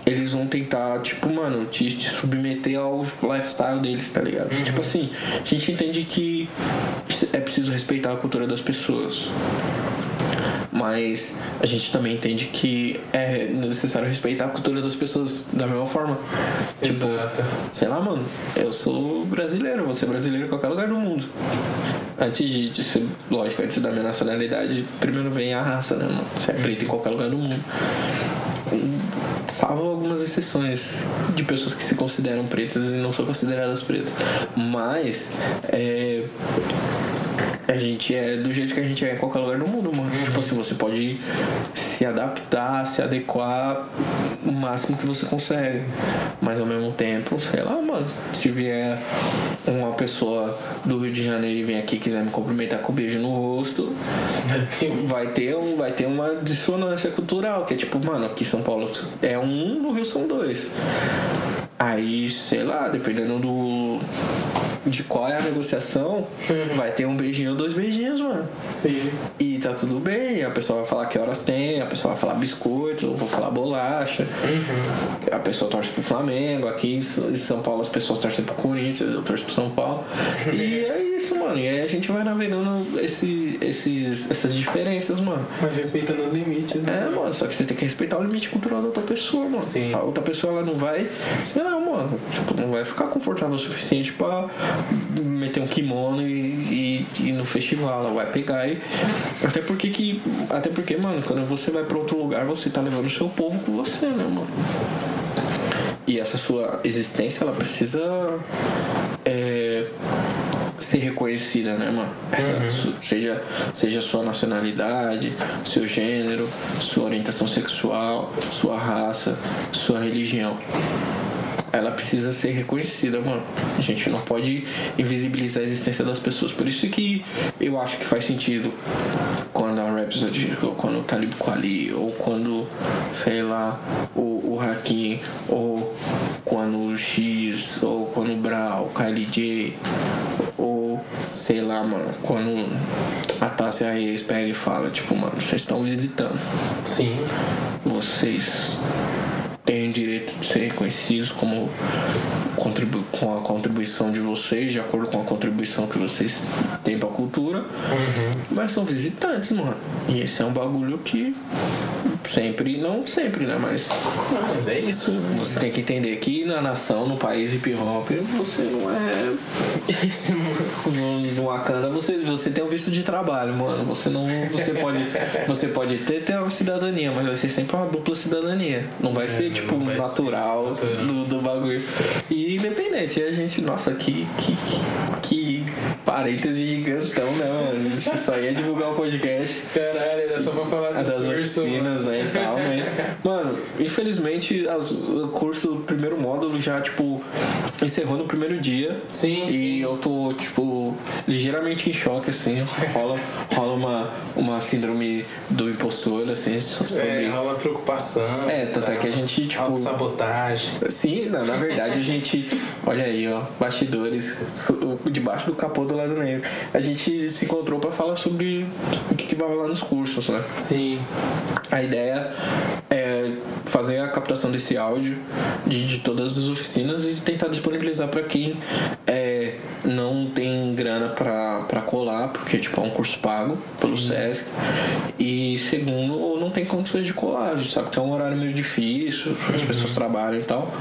eles vão tentar, tipo, mano, te, te submeter ao lifestyle deles, tá ligado? Tipo assim, a gente entende que é preciso respeitar a cultura das pessoas. Mas a gente também entende que é necessário respeitar a cultura das pessoas da mesma forma. Tipo, Exato. sei lá, mano, eu sou brasileiro, você é brasileiro em qualquer lugar do mundo. Antes de, de ser, lógico, antes da minha nacionalidade, primeiro vem a raça, né, mano? Você é preto em qualquer lugar do mundo. Salvo algumas exceções de pessoas que se consideram pretas e não são consideradas pretas. Mas, é. A gente é do jeito que a gente é em qualquer lugar do mundo, mano. Tipo assim, você pode se adaptar, se adequar o máximo que você consegue. Mas ao mesmo tempo, sei lá, mano, se vier uma pessoa do Rio de Janeiro e vem aqui e quiser me cumprimentar com um beijo no rosto, vai ter, um, vai ter uma dissonância cultural, que é tipo, mano, aqui São Paulo é um, no Rio são dois. Aí, sei lá, dependendo do. De qual é a negociação, vai ter um beijinho ou dois beijinhos, mano. Sim. E tá tudo bem, a pessoa vai falar que horas tem, a pessoa vai falar biscoito, eu vou falar bolacha. A pessoa torce pro Flamengo, aqui em São Paulo as pessoas torcem pro Corinthians, eu torço pro São Paulo. E é isso, mano. E aí a gente vai navegando esse, esses, essas diferenças, mano. Mas respeitando os limites, né? É, mano, só que você tem que respeitar o limite cultural da outra pessoa, mano. Sim. A outra pessoa, ela não vai, sei lá, mano, tipo, não vai ficar confortável o suficiente pra meter um kimono e, e, e ir no festival. Ela vai pegar e. Até porque que. Até porque, mano, quando você vai pra outro lugar, você tá levando o seu povo com você, né, mano? E essa sua existência, ela precisa. É, ser reconhecida, né, mano? Essa, su- seja, seja sua nacionalidade, seu gênero, sua orientação sexual, sua raça, sua religião. Ela precisa ser reconhecida, mano. A gente não pode invisibilizar a existência das pessoas. Por isso que eu acho que faz sentido quando a Rhapsody, ou quando o Talib Kweli, ou quando, sei lá, o, o Hakim, ou quando o X, ou quando o Brau, o Kylie J, ou sei lá, mano, quando a Tássia Reis pega e fala, tipo, mano, vocês estão visitando. Sim. Vocês têm o direito de ser reconhecidos como contribu com a contribuição de vocês, de acordo com a contribuição que vocês têm pra cultura. Mas são visitantes, mano. E esse é um bagulho que sempre, não sempre, né? Mas Mas é isso. você tem que entender que na nação, no país hip hop, você não é. No, no Wakanda você, você tem um visto de trabalho, mano. Você não. Você pode. Você pode ter, ter uma cidadania, mas vai ser sempre uma dupla cidadania. Não vai ser, tipo, ser natural, natural. Do, do bagulho. E independente, a gente, nossa, que. que, que, que parêntese gigantão, né, mano? Isso só ia divulgar o podcast Caralho, era só pra falar do das curso, oficinas, né, e tal, mas, mano, infelizmente as, o curso do primeiro módulo já, tipo, encerrou no primeiro dia. Sim, E sim. eu tô, tipo, ligeiramente em choque, assim, rola, rola uma, uma síndrome do impostor, assim, sobre... É, rola preocupação. É, tanto é que a gente, tipo- Autossabotagem. Sim, na, na verdade a gente. Olha aí, ó, bastidores, debaixo do capô do lado negro. A gente se encontrou pra falar sobre o que, que vai rolar nos cursos, né? Sim. A ideia é fazer a captação desse áudio de, de todas as oficinas e tentar disponibilizar para quem é, não tem grana para colar, porque tipo, é um curso pago pelo SESC. E segundo, não tem condições de colar. A gente sabe que é um horário meio difícil, as pessoas trabalham e tal.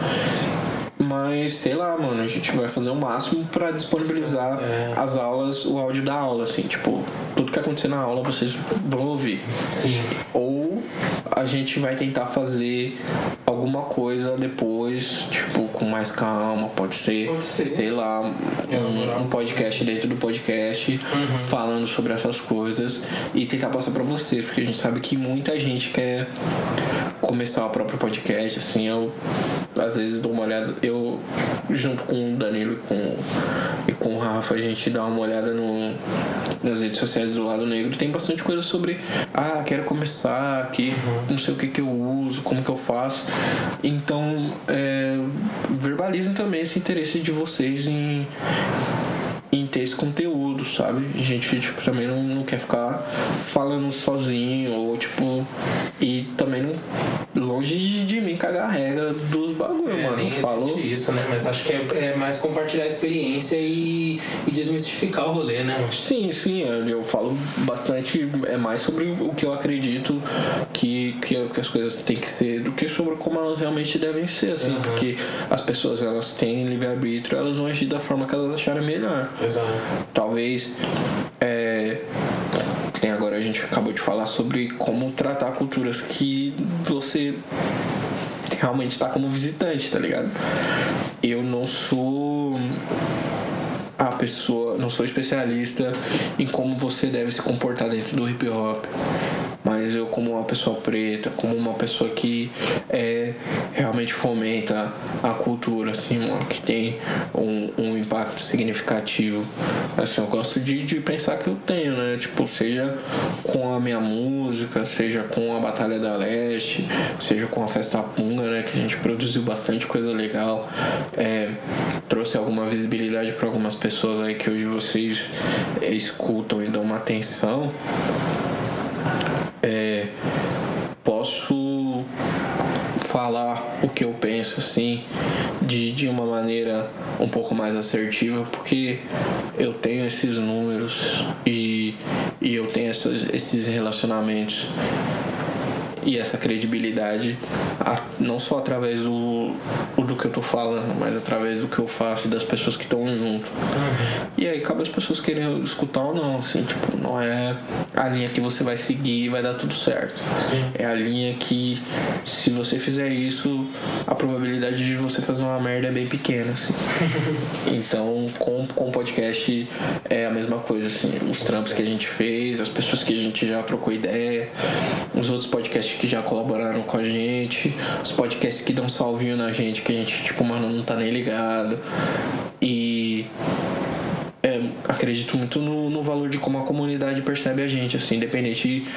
Mas, sei lá, mano, a gente vai fazer o máximo pra disponibilizar as aulas, o áudio da aula, assim, tipo, tudo que acontecer na aula vocês vão ouvir. Sim. Ou a gente vai tentar fazer alguma coisa depois, tipo, com mais calma, pode ser, Pode ser. sei lá, Elaborar um, um podcast dentro do podcast falando sobre essas coisas e tentar passar pra vocês, porque a gente sabe que muita gente quer começar o próprio podcast, assim, eu às vezes dou uma olhada, eu junto com o Danilo e com, e com o Rafa, a gente dá uma olhada no, nas redes sociais do Lado Negro, tem bastante coisa sobre, ah, quero começar aqui, não sei o que que eu uso, como que eu faço. Então, é, verbalizem também esse interesse de vocês em ter esse conteúdo, sabe? A gente, tipo, também não, não quer ficar falando sozinho, ou tipo. E também não longe de, de mim cagar a regra dos bagulho, É, mano. nem Eu falo. existe isso, né? Mas acho que é, é mais compartilhar a experiência e, e desmistificar o rolê, né, mano? Sim, sim, eu, eu falo bastante, é mais sobre o que eu acredito que, que, que as coisas têm que ser do que sobre como elas realmente devem ser, assim, Uhum. porque as pessoas elas têm livre-arbítrio, elas vão agir da forma que elas acharem melhor. Exato. Talvez é, que nem agora a gente acabou de falar sobre como tratar culturas que você realmente está como visitante, tá ligado? Eu não sou a pessoa, não sou especialista em como você deve se comportar dentro do hip hop. Mas eu como uma pessoa preta, como uma pessoa que é, realmente fomenta a cultura, assim, que tem um, um impacto significativo. Assim, eu gosto de, de pensar que eu tenho, né? Tipo, seja com a minha música, seja com a Batalha da Leste, seja com a Festa Punga, né? Que a gente produziu bastante coisa legal. É, trouxe alguma visibilidade para algumas pessoas aí que hoje vocês escutam e dão uma atenção. É, posso falar o que eu penso assim de, de uma maneira um pouco mais assertiva porque eu tenho esses números e, e eu tenho essas, esses relacionamentos e essa credibilidade não só através do, do que eu tô falando, mas através do que eu faço e das pessoas que estão junto. E aí cabe as pessoas querem escutar ou não, assim, tipo, não é a linha que você vai seguir e vai dar tudo certo. É a linha que se você fizer isso, a probabilidade de você fazer uma merda é bem pequena, assim. Então, com, com o podcast é a mesma coisa, assim. Os trampos que a gente fez, as pessoas que a gente já trocou ideia, os outros podcasts que já colaboraram com a gente, os podcasts que dão salvinho na gente, que a gente, tipo, mano, não tá nem ligado. E é, acredito muito no, no valor de como a comunidade percebe a gente, assim, independente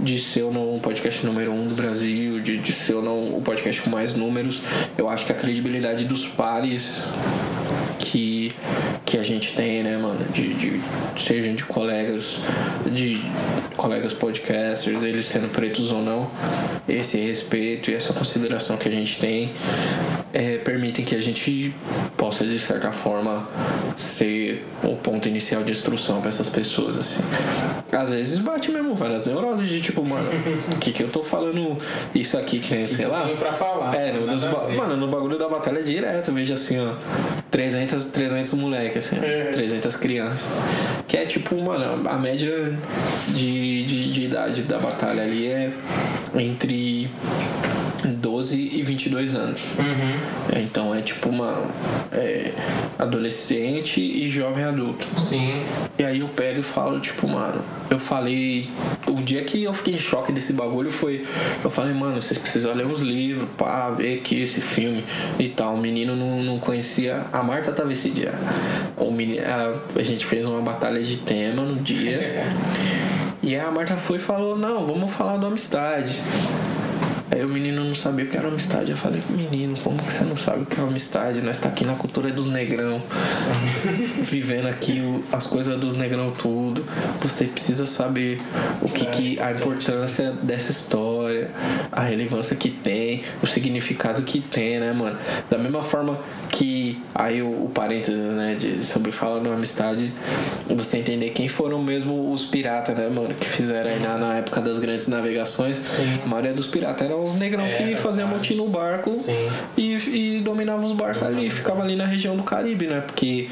de ser ou não o podcast número um do Brasil, de, de ser ou não o podcast com mais números, eu acho que a credibilidade dos pares que, que a gente tem, né, mano, de, de seja de colegas, de colegas podcasters, eles sendo pretos ou não, esse respeito e essa consideração que a gente tem é, permitem que a gente possa de certa forma ser o ponto inicial de instrução para essas pessoas assim. Às vezes bate mesmo, vai nas neuroses de tipo, mano, o que que eu tô falando isso aqui que nem, sei lá. Pra falar. É, no, dos mano, no bagulho da batalha direto, eu vejo assim, ó, 300, 300 moleque, assim, É. 300 crianças. Que é tipo, mano, a média de, de, de idade da batalha ali é entre 12 e 22 anos. Uhum. É, Então é tipo, mano, é adolescente e jovem adulto. Sim. E aí eu pego e falo, tipo, mano, eu falei. O dia que eu fiquei em choque desse bagulho foi. Eu falei, mano, vocês precisam ler uns livros, pá, ver aqui esse filme e tal. O menino não, não conhecia. A Marta tava esse dia. O menino, a, a gente fez uma batalha de tema no dia. e aí a Marta foi e falou, não, vamos falar do amistade. Aí o menino não sabia o que era amistade. Eu falei, menino, como que você não sabe o que é amistade? Nós tá aqui na cultura dos negrão, vivendo aqui o- as coisas dos negrão tudo. Você precisa saber o que, que a importância dessa história, a relevância que tem, o significado que tem, né, mano? Da mesma forma que aí o, o parênteses, né, de, sobre falar de amistade, você entender quem foram mesmo os piratas, né, mano, que fizeram aí na, na época das grandes navegações. Sim. A maioria dos piratas eram os negrão que Era, faziam motim no barco e, e dominavam os barcos ali, ficavam ali na região do Caribe, né? Porque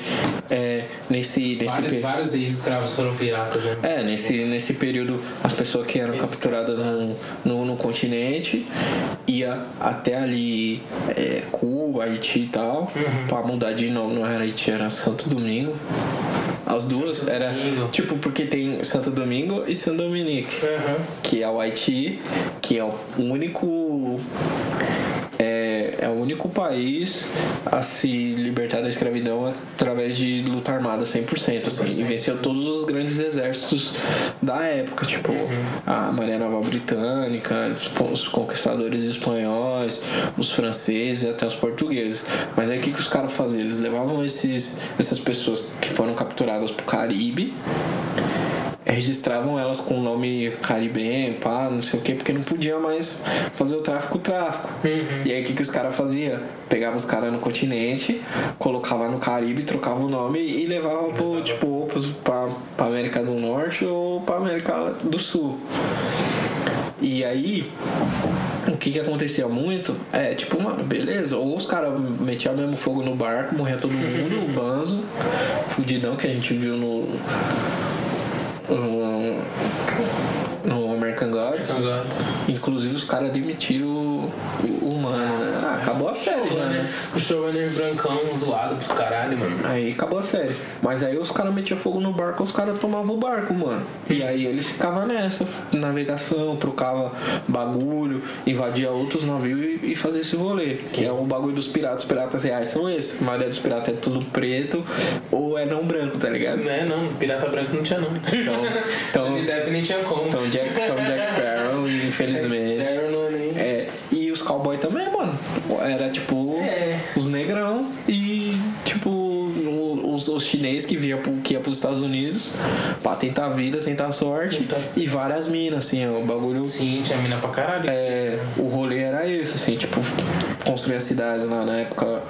é, nesse, nesse Vários, pe- vários ex-escravos foram piratas, né? é, nesse, nesse período as pessoas que eram capturadas no, no, no continente ia até ali é, Cuba, Haiti e tal, pra mudar de nome, não era Haiti, era Santo Domingo. As duas Santo era Domingo. tipo porque tem Santo Domingo e São Dominique Aham. que é o Haiti, que é o único é, é o único país a se libertar da escravidão através de luta armada 100%, assim, e venceu todos os grandes exércitos da época, tipo a Marinha Naval Britânica, os conquistadores espanhóis, os franceses e até os portugueses. Mas aí o que, que os caras faziam? Eles levavam esses, essas pessoas que foram capturadas pro Caribe registravam elas com o nome caribenho, pá, não sei o que, porque não podia mais fazer o tráfico tráfico. E aí o que, que os caras faziam? Pegava os caras no continente, colocava no Caribe, trocava o nome e levava pro, tipo, ou pra, pra América do Norte ou pra América do Sul. E aí, o que que acontecia muito é, tipo, mano, beleza, ou os caras metiam mesmo fogo no barco, morria todo mundo, o banzo, fudidão que a gente viu no. No, no American Gods. Exato. Inclusive os caras demitiram o, o, o mano, né? Ah, acabou a série já, né? O showrunner brancão zoado pro caralho, mano. Aí acabou a série. Mas aí os caras metiam fogo no barco, os caras tomavam o barco, mano. E aí eles ficavam nessa, navegação, trocava bagulho, invadia outros navios e, e fazia esse rolê. Que é o bagulho dos piratas. Os piratas reais são esses. A maioria dos piratas é tudo preto ou é não branco, tá ligado? Né, não, pirata branco não tinha não. Então, então, Johnny Depp nem tinha como. então, Jack, então Jack Sparrow, infelizmente. Sparrow não é nem... É, e os cowboys também, mano. Era tipo É. os negrão e tipo os, os chineses que via que ia pros Estados Unidos pra tentar a vida, tentar a sorte. Tentar e várias minas, assim, o bagulho. Sim, tinha mina pra caralho. É, o rolê era esse, assim, tipo, construir as cidades lá na época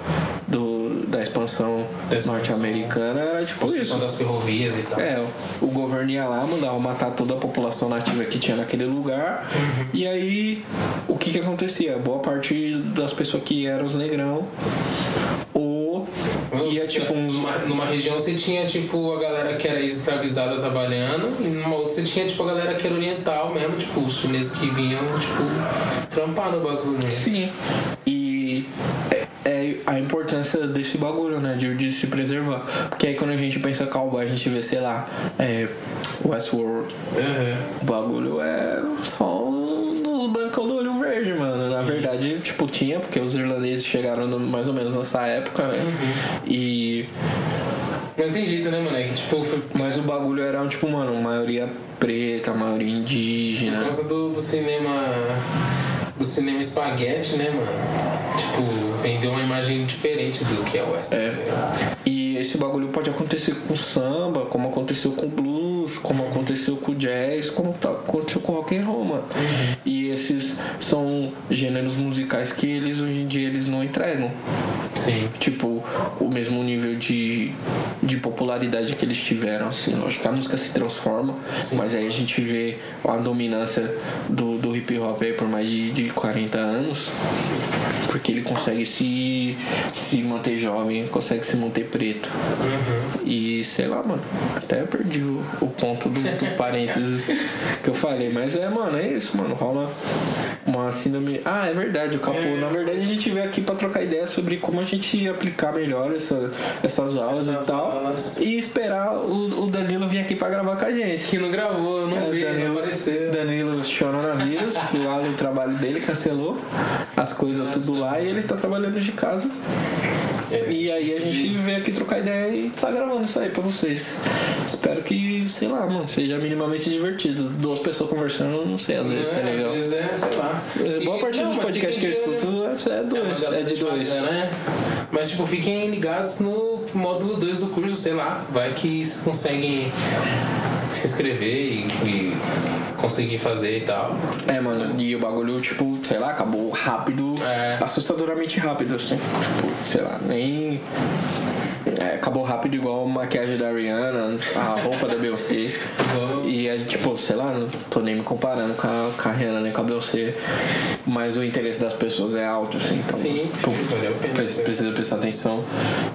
do, da expansão, norte-americana, era tipo isso. das ferrovias e tal. É, o governo ia lá, mandava matar toda a população nativa que tinha naquele lugar. E aí, o que que acontecia? Boa parte das pessoas que eram os negrão, ou ia tipo uns. numa, numa região você tinha tipo a galera que era escravizada trabalhando e numa outra você tinha tipo a galera que era oriental mesmo, tipo os chineses que vinham tipo trampar no bagulho. Sim. E a importância desse bagulho, né? De, de se preservar. Porque aí quando a gente pensa cowboy, a gente vê, sei lá, é, Westworld. Uhum. O bagulho é só dos brancão do olho verde, mano. Na verdade, tipo, tinha, porque os irlandeses chegaram no- mais ou menos nessa época, né? E. Mas não tem jeito, né, mano? É que tipo foi Mas o bagulho era, tipo, mano, maioria preta, maioria por indígena. causa do, do cinema. Do cinema espaguete, né, mano? Tipo, vendeu uma imagem diferente do que é o Western. É. E esse bagulho pode acontecer com samba, como aconteceu com blues, como aconteceu com jazz, como tá- aconteceu com rock and roll, mano. E esses são gêneros musicais que eles hoje em dia eles não entregam. Sim. Tipo, o mesmo nível de, de popularidade que eles tiveram, assim. Lógico que a música se transforma, mas aí a gente vê a dominância do, do hip hop aí por mais de, de 40 anos. Porque ele consegue se, se manter jovem, consegue se manter preto. E sei lá, mano, até perdi o, o ponto do, do parênteses que eu falei. Mas é, mano, é isso, mano. Rola uma síndrome. Ah, é verdade, o capô. Na verdade, a gente veio aqui pra trocar ideia sobre como a gente aplicar melhor essa, essas aulas Essas e tal. aulas. E esperar o, o Danilo vir aqui pra gravar com a gente. Que não gravou, eu não É, vi, Danilo- não apareceu. Danilo coronavírus, lá no trabalho dele cancelou as coisas tudo lá e ele tá trabalhando de casa. É. E aí a gente veio aqui trocar ideia e tá gravando isso aí pra vocês. Espero que, sei lá, mano, seja minimamente divertido. Duas pessoas conversando, não sei, às vezes é, Às legal. vezes é, sei lá. Mas boa parte não, dos podcasts que eu escuto é, é dois, é, galera de dois. né? Mas, tipo, fiquem ligados no módulo 2 do curso, sei lá. Vai que vocês conseguem se inscrever e, e conseguir fazer e tal. É, mano, e o bagulho, tipo, sei lá, acabou rápido, É. assustadoramente rápido, assim. Tipo, sei lá, nem. É, acabou rápido igual a maquiagem da Rihanna, a roupa da Beyoncé. E é tipo, sei lá, não tô nem me comparando com a, com a Rihanna nem com a Beyoncé. Mas o interesse das pessoas é alto, assim. Então, Sim, valeu a pena. Precisa, precisa prestar atenção.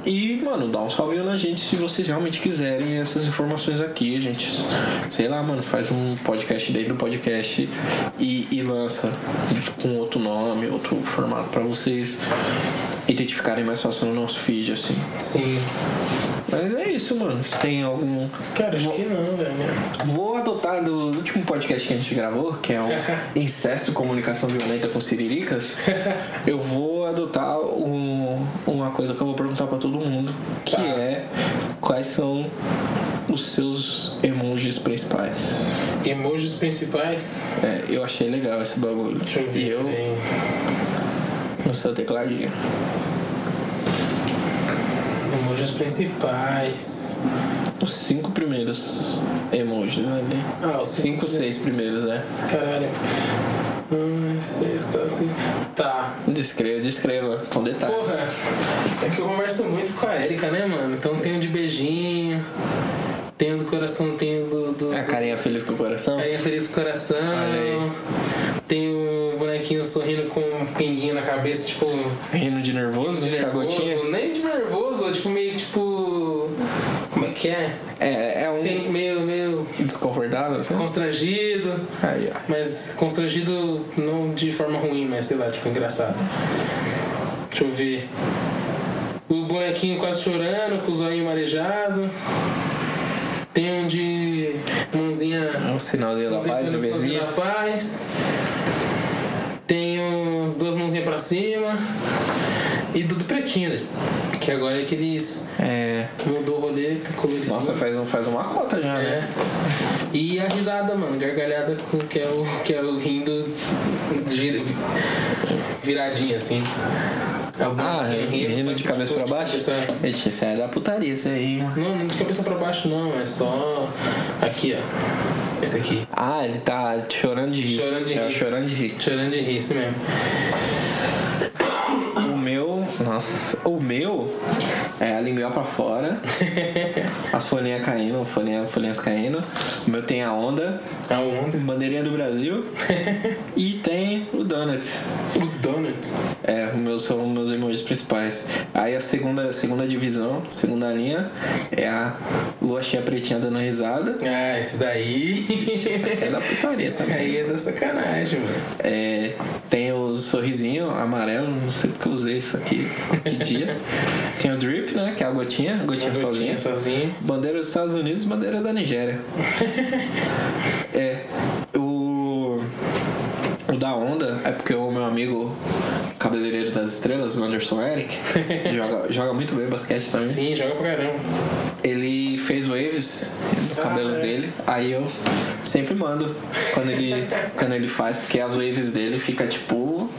E, mano, dá um salve na gente se vocês realmente quiserem essas informações aqui. A gente, sei lá, mano, faz um podcast dentro do podcast e, e lança com outro nome, outro formato pra vocês identificarem mais fácil no nosso feed, assim. Sim. Mas é isso, mano. Se tem algum. Cara, acho que não, velho. Vou adotar do último podcast que a gente gravou, que é o Incesto Comunicação Violenta com Siriricas. Eu vou adotar um, uma coisa que eu vou perguntar pra todo mundo, que Tá. é quais são os seus emojis principais. Emojis principais. É, eu achei legal esse bagulho. Deixa eu ver. E eu no seu tecladinho. Emojis principais. Os cinco primeiros emojis ali. Ah, os Cinco, seis primeiros, é. Caralho. Um, seis, quatro, cinco. Tá. Descreva, descreva, com detalhe. Porra, é que eu converso muito com a Erika, né, mano? Então tem o de beijinho, tem o do coração, tem o do. do É a carinha feliz com o coração? Carinha feliz com o coração. Tem o bonequinho sorrindo com um pinguinho na cabeça, tipo. Rindo de nervoso, De nervoso, nem de nervoso, tipo meio tipo. Como é que é? É, é um Sim, meio, meio desconfortável, assim? constrangido. Aí, ó. Mas constrangido não de forma ruim, mas sei lá, tipo, engraçado. Deixa eu ver. O bonequinho quase chorando, com o zoinho marejado. Tem um de mãozinha. Um sinalzinho da paz, fazendo bebezinho. da paz. Tem uns duas mãozinhas pra cima. E tudo pretinho, né? Que agora é aqueles. É. Mudou o rolê, colorido. Nossa, faz, um, faz uma cota já, É. né? E a risada, mano, gargalhada com que é o, que é o rindo gira- viradinho assim. É o Ah, rindo, só de cabeça tipo, pra baixo? cabeça- Ixi, isso aí é da putaria, isso aí. Não, não de cabeça pra baixo não, é só. Aqui, ó. Esse aqui. Ah, ele tá chorando de rir. Chorando de é, rir. chorando de rir. Chorando de rir, esse mesmo. Nossa, o meu é a língua pra fora. as folhinhas caindo, folhinha, folhinhas caindo. O meu tem a onda, A onda. bandeirinha do Brasil. e tem o donut. O donut. É, os meus são meus emojis principais. Aí a segunda, segunda divisão, segunda linha, é a lua cheia pretinha dando risada. Ah, esse daí. Esse aqui é da putaria Esse também. aí é da sacanagem, mano. É, tem o sorrisinho amarelo, não sei porque eu usei isso aqui, que dia. tem o drip, né, que é a gotinha, a gotinha, Uma sozinha. gotinha sozinho. Bandeira dos Estados Unidos e bandeira da Nigéria. é, o... O da onda é porque o meu amigo cabeleireiro das estrelas, o Anderson Eric, joga, joga muito bem basquete também. Sim, joga pra caramba. Ele fez waves no Ah, cabelo é. dele, aí eu sempre mando quando ele, quando ele faz, porque as waves dele fica tipo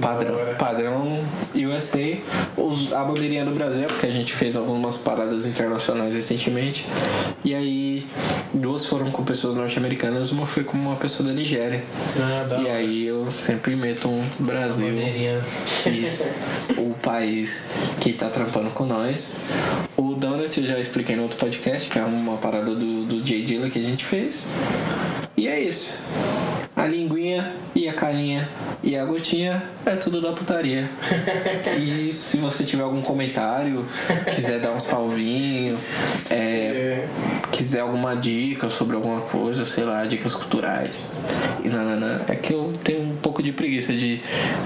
padrão, padrão USA, os, a bandeirinha do Brasil, porque a gente fez algumas paradas internacionais recentemente, e aí duas foram com pessoas norte-americanas, uma foi com uma pessoa da Nigéria. Ah, E aí eu sempre meto um Brasil. O país que tá trampando com nós. O Donut eu já expliquei no outro podcast, que é uma parada do, do Jay Dilla que a gente fez. E é isso. A linguinha e a carinha e a gotinha é tudo da putaria. E se você tiver algum comentário, quiser dar um salvinho, é, É. quiser alguma dica sobre alguma coisa, sei lá, dicas culturais. E nananã, é que eu tenho um pouco de preguiça de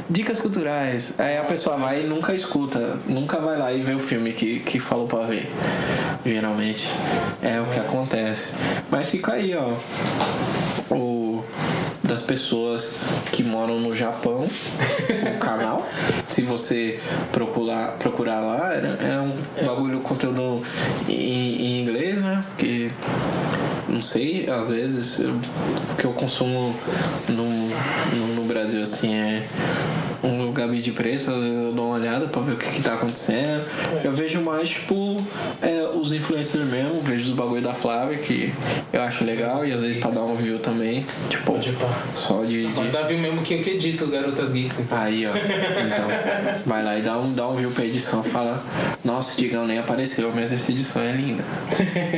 dicas culturais. Aí a pessoa vai e nunca escuta, nunca vai lá e vê o filme que, que falou pra ver. Geralmente é o que acontece. Mas fica aí, ó. Das pessoas que moram no Japão, o canal. Se você procurar, procurar lá, é um bagulho conteúdo em, em inglês, né? Porque não sei, às vezes eu- o que eu consumo no, no, no Brasil assim é um Gabi de preço, às vezes eu dou uma olhada pra ver o que, que tá acontecendo. Eu vejo mais, tipo, é, os influencers mesmo, vejo os bagulho da Flávia, que eu acho legal, e às vezes pra dar um view também. Tipo, só de. de- Pode dar view mesmo que eu que edito Garotas Geeks, então. Aí, ó. Então, vai lá e dá um, dá um view pra edição. Fala, nossa, o Digão nem apareceu, mas essa edição é linda.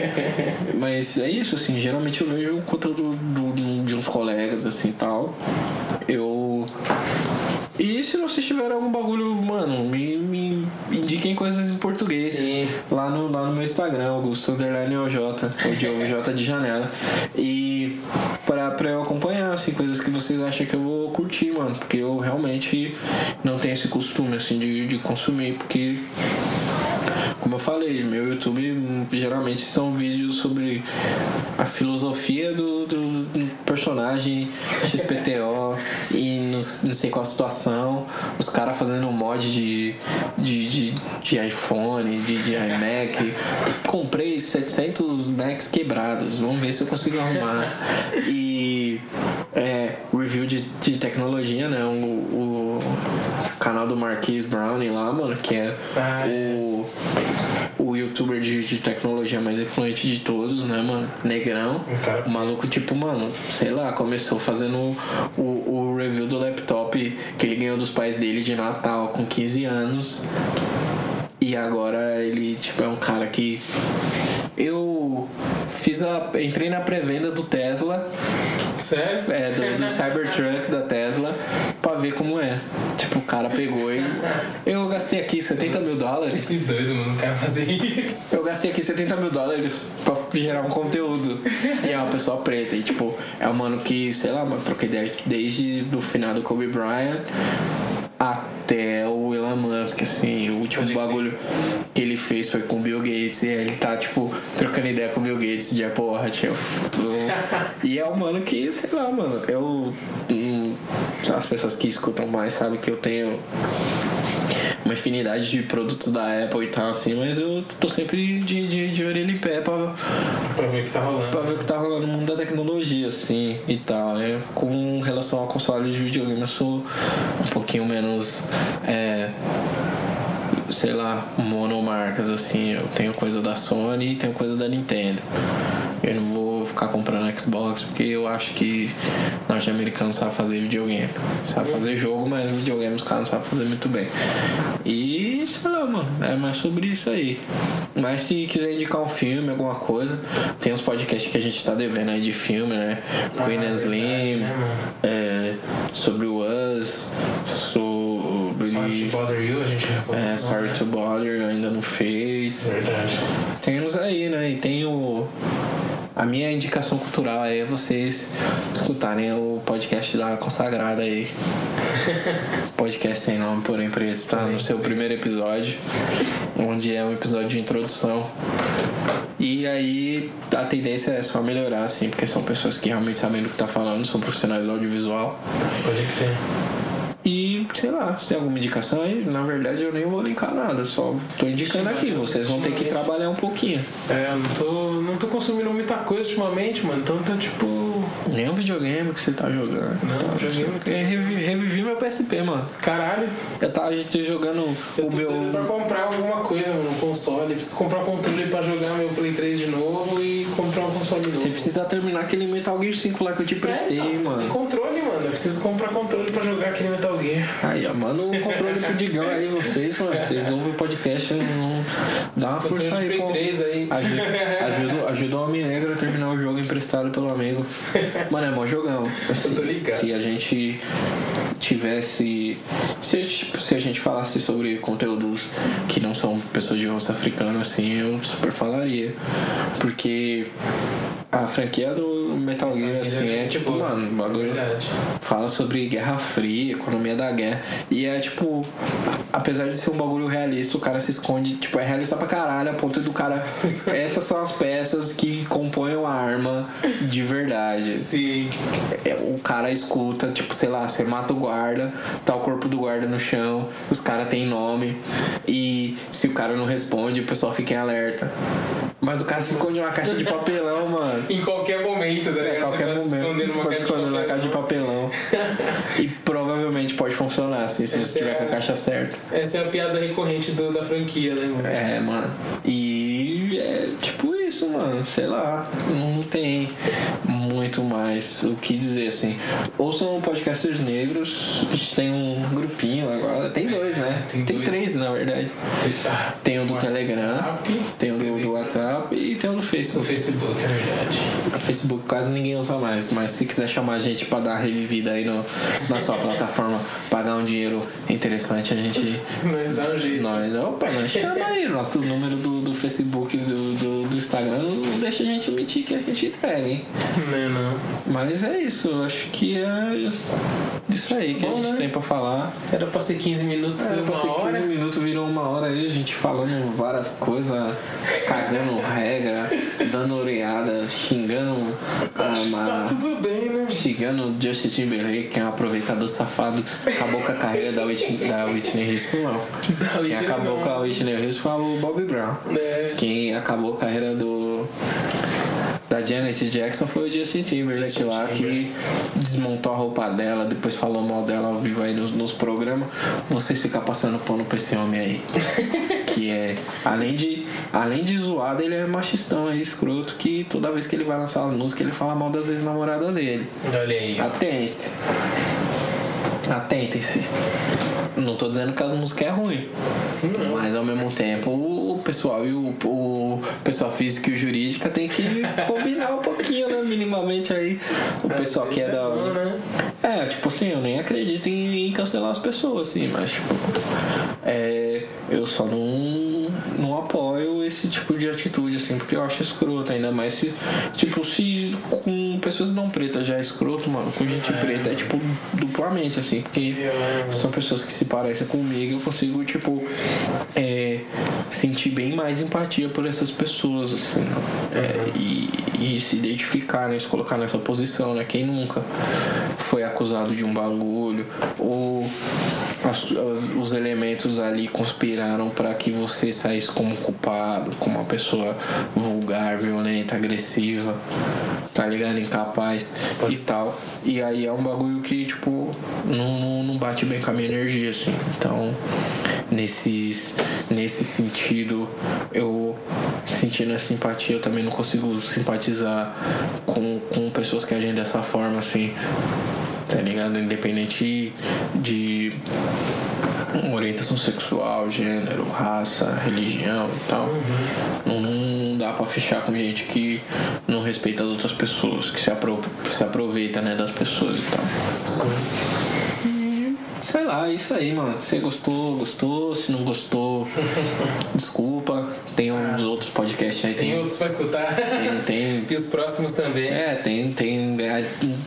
mas é isso, assim, geralmente eu vejo o conteúdo do- do- de uns colegas, assim tal. Eu. E se vocês tiverem algum bagulho, mano, me, me indiquem coisas em português. Sim. Lá no, lá no meu Instagram, Augusto Underline OJ, ou Diogo J de janela. E pra, pra eu acompanhar, assim, coisas que vocês acham que eu vou curtir, mano. Porque eu realmente não tenho esse costume, assim, de, de consumir, porque. Como eu falei, meu YouTube geralmente são vídeos sobre a filosofia do, do personagem XPTO e não, não sei qual a situação, os caras fazendo mod de, de, de, de iPhone, de, de iMac. Comprei 700 Macs quebrados, vamos ver se eu consigo arrumar. E é, review de, de tecnologia, né? O, o canal do Marquise Browning lá, mano, que é Ah, o, o youtuber de, de tecnologia mais influente de todos, né, mano? Negrão. O maluco, tipo, mano, sei lá, começou fazendo o, o review do laptop que ele ganhou dos pais dele de Natal com 15 anos. E agora ele, tipo, é um cara que. Eu fiz a. entrei na pré-venda do Tesla, Sério? é, do, do Cybertruck da Tesla, pra ver como é. O cara pegou e. Eu gastei aqui 70 mil Que dólares. doido, mano, o cara fazer isso. Eu gastei aqui 70 mil dólares pra gerar um conteúdo. E é uma pessoa preta. E tipo, é um mano que, sei lá, mano, troquei ideia desde do final do Kobe Bryant até o Elon Musk, assim, o último Pode bagulho que ele fez foi com o Bill Gates e aí ele tá, tipo, trocando ideia com o Bill Gates de Apple Watch. Eu, e é um mano que, sei lá, mano, eu. hum, as pessoas que escutam mais sabem que eu tenho uma infinidade de produtos da Apple e tal, assim, mas eu tô sempre de, de, de orelha em pé pra, Pra ver o que tá rolando. pra ver o que tá rolando no mundo da tecnologia, assim, e tal. É, com relação ao console de videogame, eu sou pouquinho menos. É, sei lá, monomarcas, assim. Eu tenho coisa da Sony e tenho coisa da Nintendo. Eu não vou ficar comprando Xbox porque eu acho que norte-americano sabe fazer videogame. Sabe fazer jogo, mas videogame os caras não sabem fazer muito bem. E sei lá, mano, é mais sobre isso aí. Mas se quiser indicar um filme, alguma coisa, tem uns podcasts que a gente tá devendo aí de filme, né? Ah, Queen verdade, Slim, né, é, sobre o Us, sobre. Sorry to Bother You, a gente não É, Sorry né? to Bother ainda não fez. Verdade. Temos aí, né? E tem o. A minha indicação cultural é vocês escutarem o podcast da Consagrada aí. podcast sem nome, porém preto, tá? No seu primeiro episódio, onde é um episódio de introdução. E aí a tendência é só melhorar, assim, porque são pessoas que realmente sabem do que tá falando, são profissionais do audiovisual. Pode crer. E, sei lá, se tem alguma indicação aí, na verdade eu nem vou linkar nada, só tô indicando aqui, vocês vão ter que trabalhar um pouquinho. É, eu não tô, não tô consumindo muita coisa ultimamente, mano. Então tá tipo. Nem o videogame que você tá jogando. Não, tá, videogame que- Eu revivi, revivi meu PSP, mano. Caralho. Eu tava jogando Eu o tô meu. doido pra comprar alguma coisa, mano, um console. Preciso comprar um controle pra jogar meu Play 3 de novo e um console. Você precisa terminar aquele Metal Gear 5 lá que eu te prestei, é, então, Sem mano. controle, mano. Eu preciso comprar controle pra jogar aquele Metal Gear. Aí, ó, manda o controle pro Digão aí, vocês, mano. Vocês ouvem o podcast, não... dá uma Controle força aí, pô. 3 aí. Ajuda, ajuda, ajuda o Homem Negro a terminar o jogo emprestado pelo amigo. Mano, é mó jogão. Assim, Eu tô ligado. Se a gente tivesse. Se a, gente, se a gente falasse sobre conteúdos que não são pessoas de rosto africano, assim, eu super falaria. Porque a franquia do Metal Gear, assim, é tipo, boa. mano, o bagulho Verdade. fala sobre Guerra Fria, economia da guerra. E é tipo, apesar de ser um bagulho realista, o cara se esconde, tipo, é realista pra caralho, a ponto do cara. Essas são as peças que compõem a arma de verdade. Sim. É, O cara escuta, tipo, sei lá, você mata o guarda, tá o corpo do guarda no chão, os caras têm nome, e se o cara não responde, o pessoal fica em alerta. Mas o cara se esconde numa caixa de papelão, mano. Em qualquer momento, tá É, ligado? qualquer momento você se esconder numa pode caixa de esconder caixa de papelão. e provavelmente pode funcionar, assim, se Essa você tiver é com a a- caixa certa. Essa é a piada recorrente do- da franquia, né, mano? É, mano. E é tipo isso, mano. Sei lá. Não tem muito mais o que dizer, assim. Ouçam podcasters negros. A gente tem um grupinho agora. Tem dois, né? Tem Tem, dois. três, na verdade. Tem o do WhatsApp, Telegram, tem o do, do. WhatsApp e tem o do Facebook. Facebook, é verdade. O Facebook quase ninguém usa mais, mas se quiser chamar a gente pra dar revivida aí no, na sua plataforma, pagar um dinheiro interessante, a gente. Mas dá um jeito. Nós, opa, nós chama aí. Nossos números do, do Facebook do, do, do Instagram não deixa a gente mentir que a gente entrega, hein? Não, não. Mas é isso, acho que é isso aí que Bom, a gente né? tem pra falar. Era pra ser 15 minutos, Era pra uma ser 15 hora. minutos, virou uma hora aí, a gente falando várias coisas, cagando regra, dando oreada, xingando a, Tá a, tudo bem, né? xingando Justin Timberlake, que é um aproveitador safado, acabou com a carreira da Whitney, da Whitney Houston, não. Da Quem Whitney acabou não. com a Whitney Houston foi o Bob Brown. É. Quem acabou a carreira do. Da Janet Jackson foi o Justin Timberlake Justin lá que desmontou a roupa dela, depois falou mal dela ao vivo aí nos, nos programas. Vocês ficam passando pano pra esse homem aí. que é, além de, além de zoado, ele é machistão, é escroto, que toda vez que ele vai lançar as músicas, ele fala mal das ex-namoradas dele. Olha aí. ó. Atentem-se. Não tô dizendo que as músicas é ruim. Mas ao mesmo tempo o pessoal e o, o pessoal físico e o jurídica tem que combinar um pouquinho, né? Minimamente aí. O pessoal que é da. bom, né? É, tipo assim, eu nem acredito em, em cancelar as pessoas, assim, mas tipo. É, eu só não, não apoio esse tipo de atitude, assim, porque eu acho escroto, ainda mais se. Tipo, se com pessoas não pretas já é escroto, mano, com gente preta é tipo duplamente, assim, porque É. são pessoas que se parecem comigo, eu consigo, tipo, é, sentir bem mais empatia por essas pessoas, assim, é, e, e se identificar, né, se colocar nessa posição, né, quem nunca foi acusado de um bagulho, ou as- os elementos ali conspiraram para que você saísse como culpado, como uma pessoa vulgar, violenta, agressiva, tá ligado? Incapaz e tal. E aí é um bagulho que, tipo, não, não, não bate bem com a minha energia, assim. Então, nesses, nesse sentido, eu sentindo essa simpatia, eu também não consigo simpatizar com, com pessoas que agem dessa forma, assim tá ligado? Independente de orientação sexual, gênero, raça, religião e tal. Não, não dá pra fechar com gente que não respeita as outras pessoas, que se, apro se aproveita né, das pessoas e tal. Sim. Sei lá, é isso aí, mano. Se gostou, gostou. Se não gostou, desculpa. Tem uns outros podcasts aí. Tem outros pra escutar. tem, tem E os próximos também. É, tem, tem é,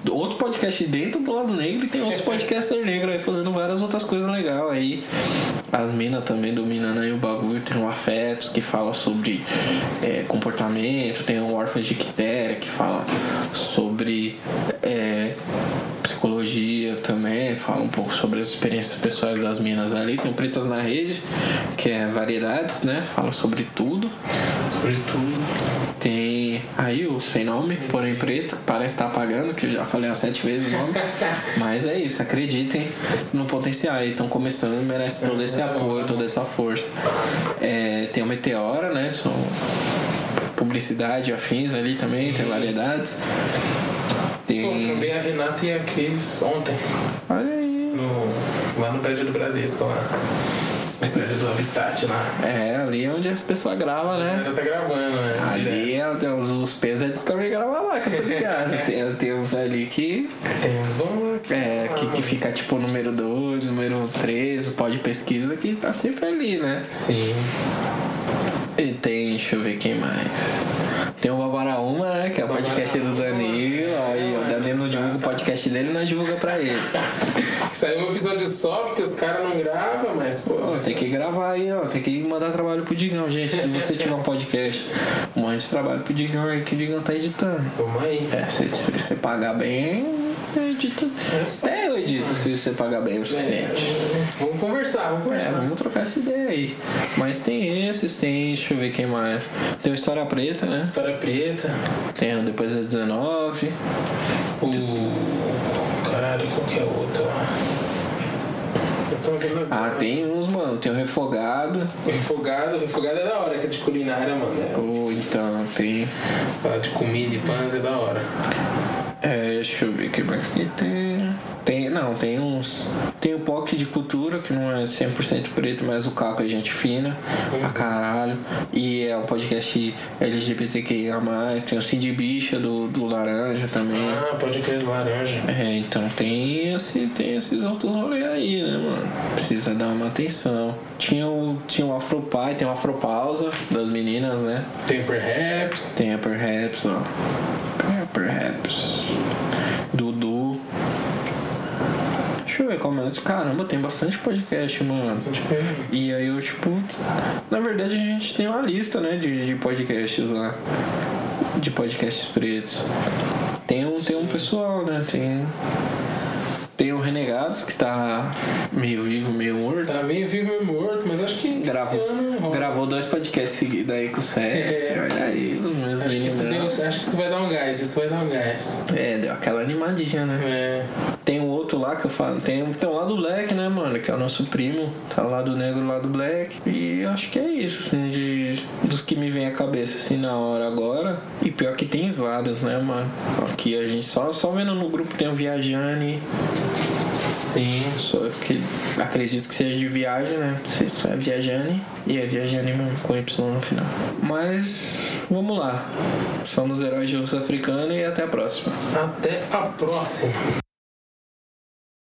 outro podcast dentro do lado negro e tem outros podcasters negros aí fazendo várias outras coisas legais aí. As minas também dominando aí o bagulho. Tem o Afetos que fala sobre é, comportamento, tem o Órfãos de Quitéria que fala sobre é, psicologia também, fala um pouco sobre as experiências pessoais das minas ali. Tem o Pretas na Rede, que é variedades, né? Fala sobre tudo. Sobre tudo. Tem aí o sem nome, porém preto, parece estar apagando, que eu já falei umas sete vezes o nome. Mas é isso, acreditem no potencial aí. Estão começando e merece todo esse apoio, toda essa força. É, tem o Meteora, né? São publicidade, afins ali também, tem variedades. Pô, Tem. também a Renata e a Cris ontem. Olha aí. No, lá no prédio do Bradesco, lá. No prédio do Habitat lá. É, ali é onde as pessoas gravam, né? Ainda tá gravando, né? Ali é onde os, os pesos também gravam lá, que eu tô ligado. Tem, tem uns ali que Tem uns bons lá. É, que, que fica tipo número 2, número 3, pode pesquisa que tá sempre ali, né? Sim. E tem, deixa eu ver quem mais. Tem o Babaraúma, né? Que é o podcast do Danilo. Aí o Danilo não divulga o podcast dele, nós divulga pra ele. Saiu um episódio só porque os caras não gravam, mas, pô. Tem que gravar aí, ó. Tem que mandar trabalho pro Digão, gente. Se você tiver um podcast, mande trabalho pro Digão aí que o Digão tá editando. Vamos aí. É, se, você pagar bem, você edita. Até eu edito se você pagar bem o suficiente. Vamos conversar, vamos É, conversar. vamos trocar essa ideia aí. Mas tem esses, tem, deixa eu ver quem mais. Tem o História Preta, né? História preta. Tem o Depois das 19. O. Caralho, qual que é o outro lá? Eu tô vendo agora. Ah, tem uns, mano. Tem o Refogado. O refogado, o refogado é da hora, que é de culinária, mano. É, Ou então tem. falar de comida e pães é da hora. É, deixa eu ver o que mais que tem. Tem, não, tem uns. Tem o POC de cultura, que não é 100% preto, mas o Caco é gente fina, pra caralho. E é um podcast LGBTQIA. Tem o Cindy Bicha do, do Laranja também. Ah, pode crer laranja. É, então tem, esse, tem esses outros rolês aí, né, mano? Precisa dar uma atenção. Tinha o, tinha o Afropai, tem o Afropausa das meninas, né? Tem perhaps. Tem a Perhaps, ó. Perhaps. Dudu. Deixa eu ver como é. Caramba, tem bastante podcast, mano. Bastante. E aí eu, tipo. Na verdade a gente tem uma lista, né, de, de podcasts lá. De podcasts pretos. Tem um, tem um pessoal, né? Tem. Tem o Renegados, que tá meio vivo, meio morto. Tá meio vivo e morto, mas acho que. Gravou, Esse ano rola. gravou dois podcasts seguidos aí com o Sérgio. É. Olha aí, os meus Acho que, deu, meninos. acho que isso vai dar um gás, isso vai dar um gás. É, deu aquela animadinha, né? É. Tem um outro lá que eu falo, tem, tem um lá do Black, né, mano? Que é o nosso primo, tá lá do negro lá do Black. E acho que é isso, assim, de, dos que me vem à cabeça, assim, na hora agora. E pior que tem vários, né, mano? Aqui a gente só, só vendo no grupo tem o Viajane. Sim. Só que acredito que seja de viagem, né? É Viajane e é Viajane mesmo, com Y no final. Mas vamos lá. Somos heróis de urso africano e até a próxima. Até a próxima.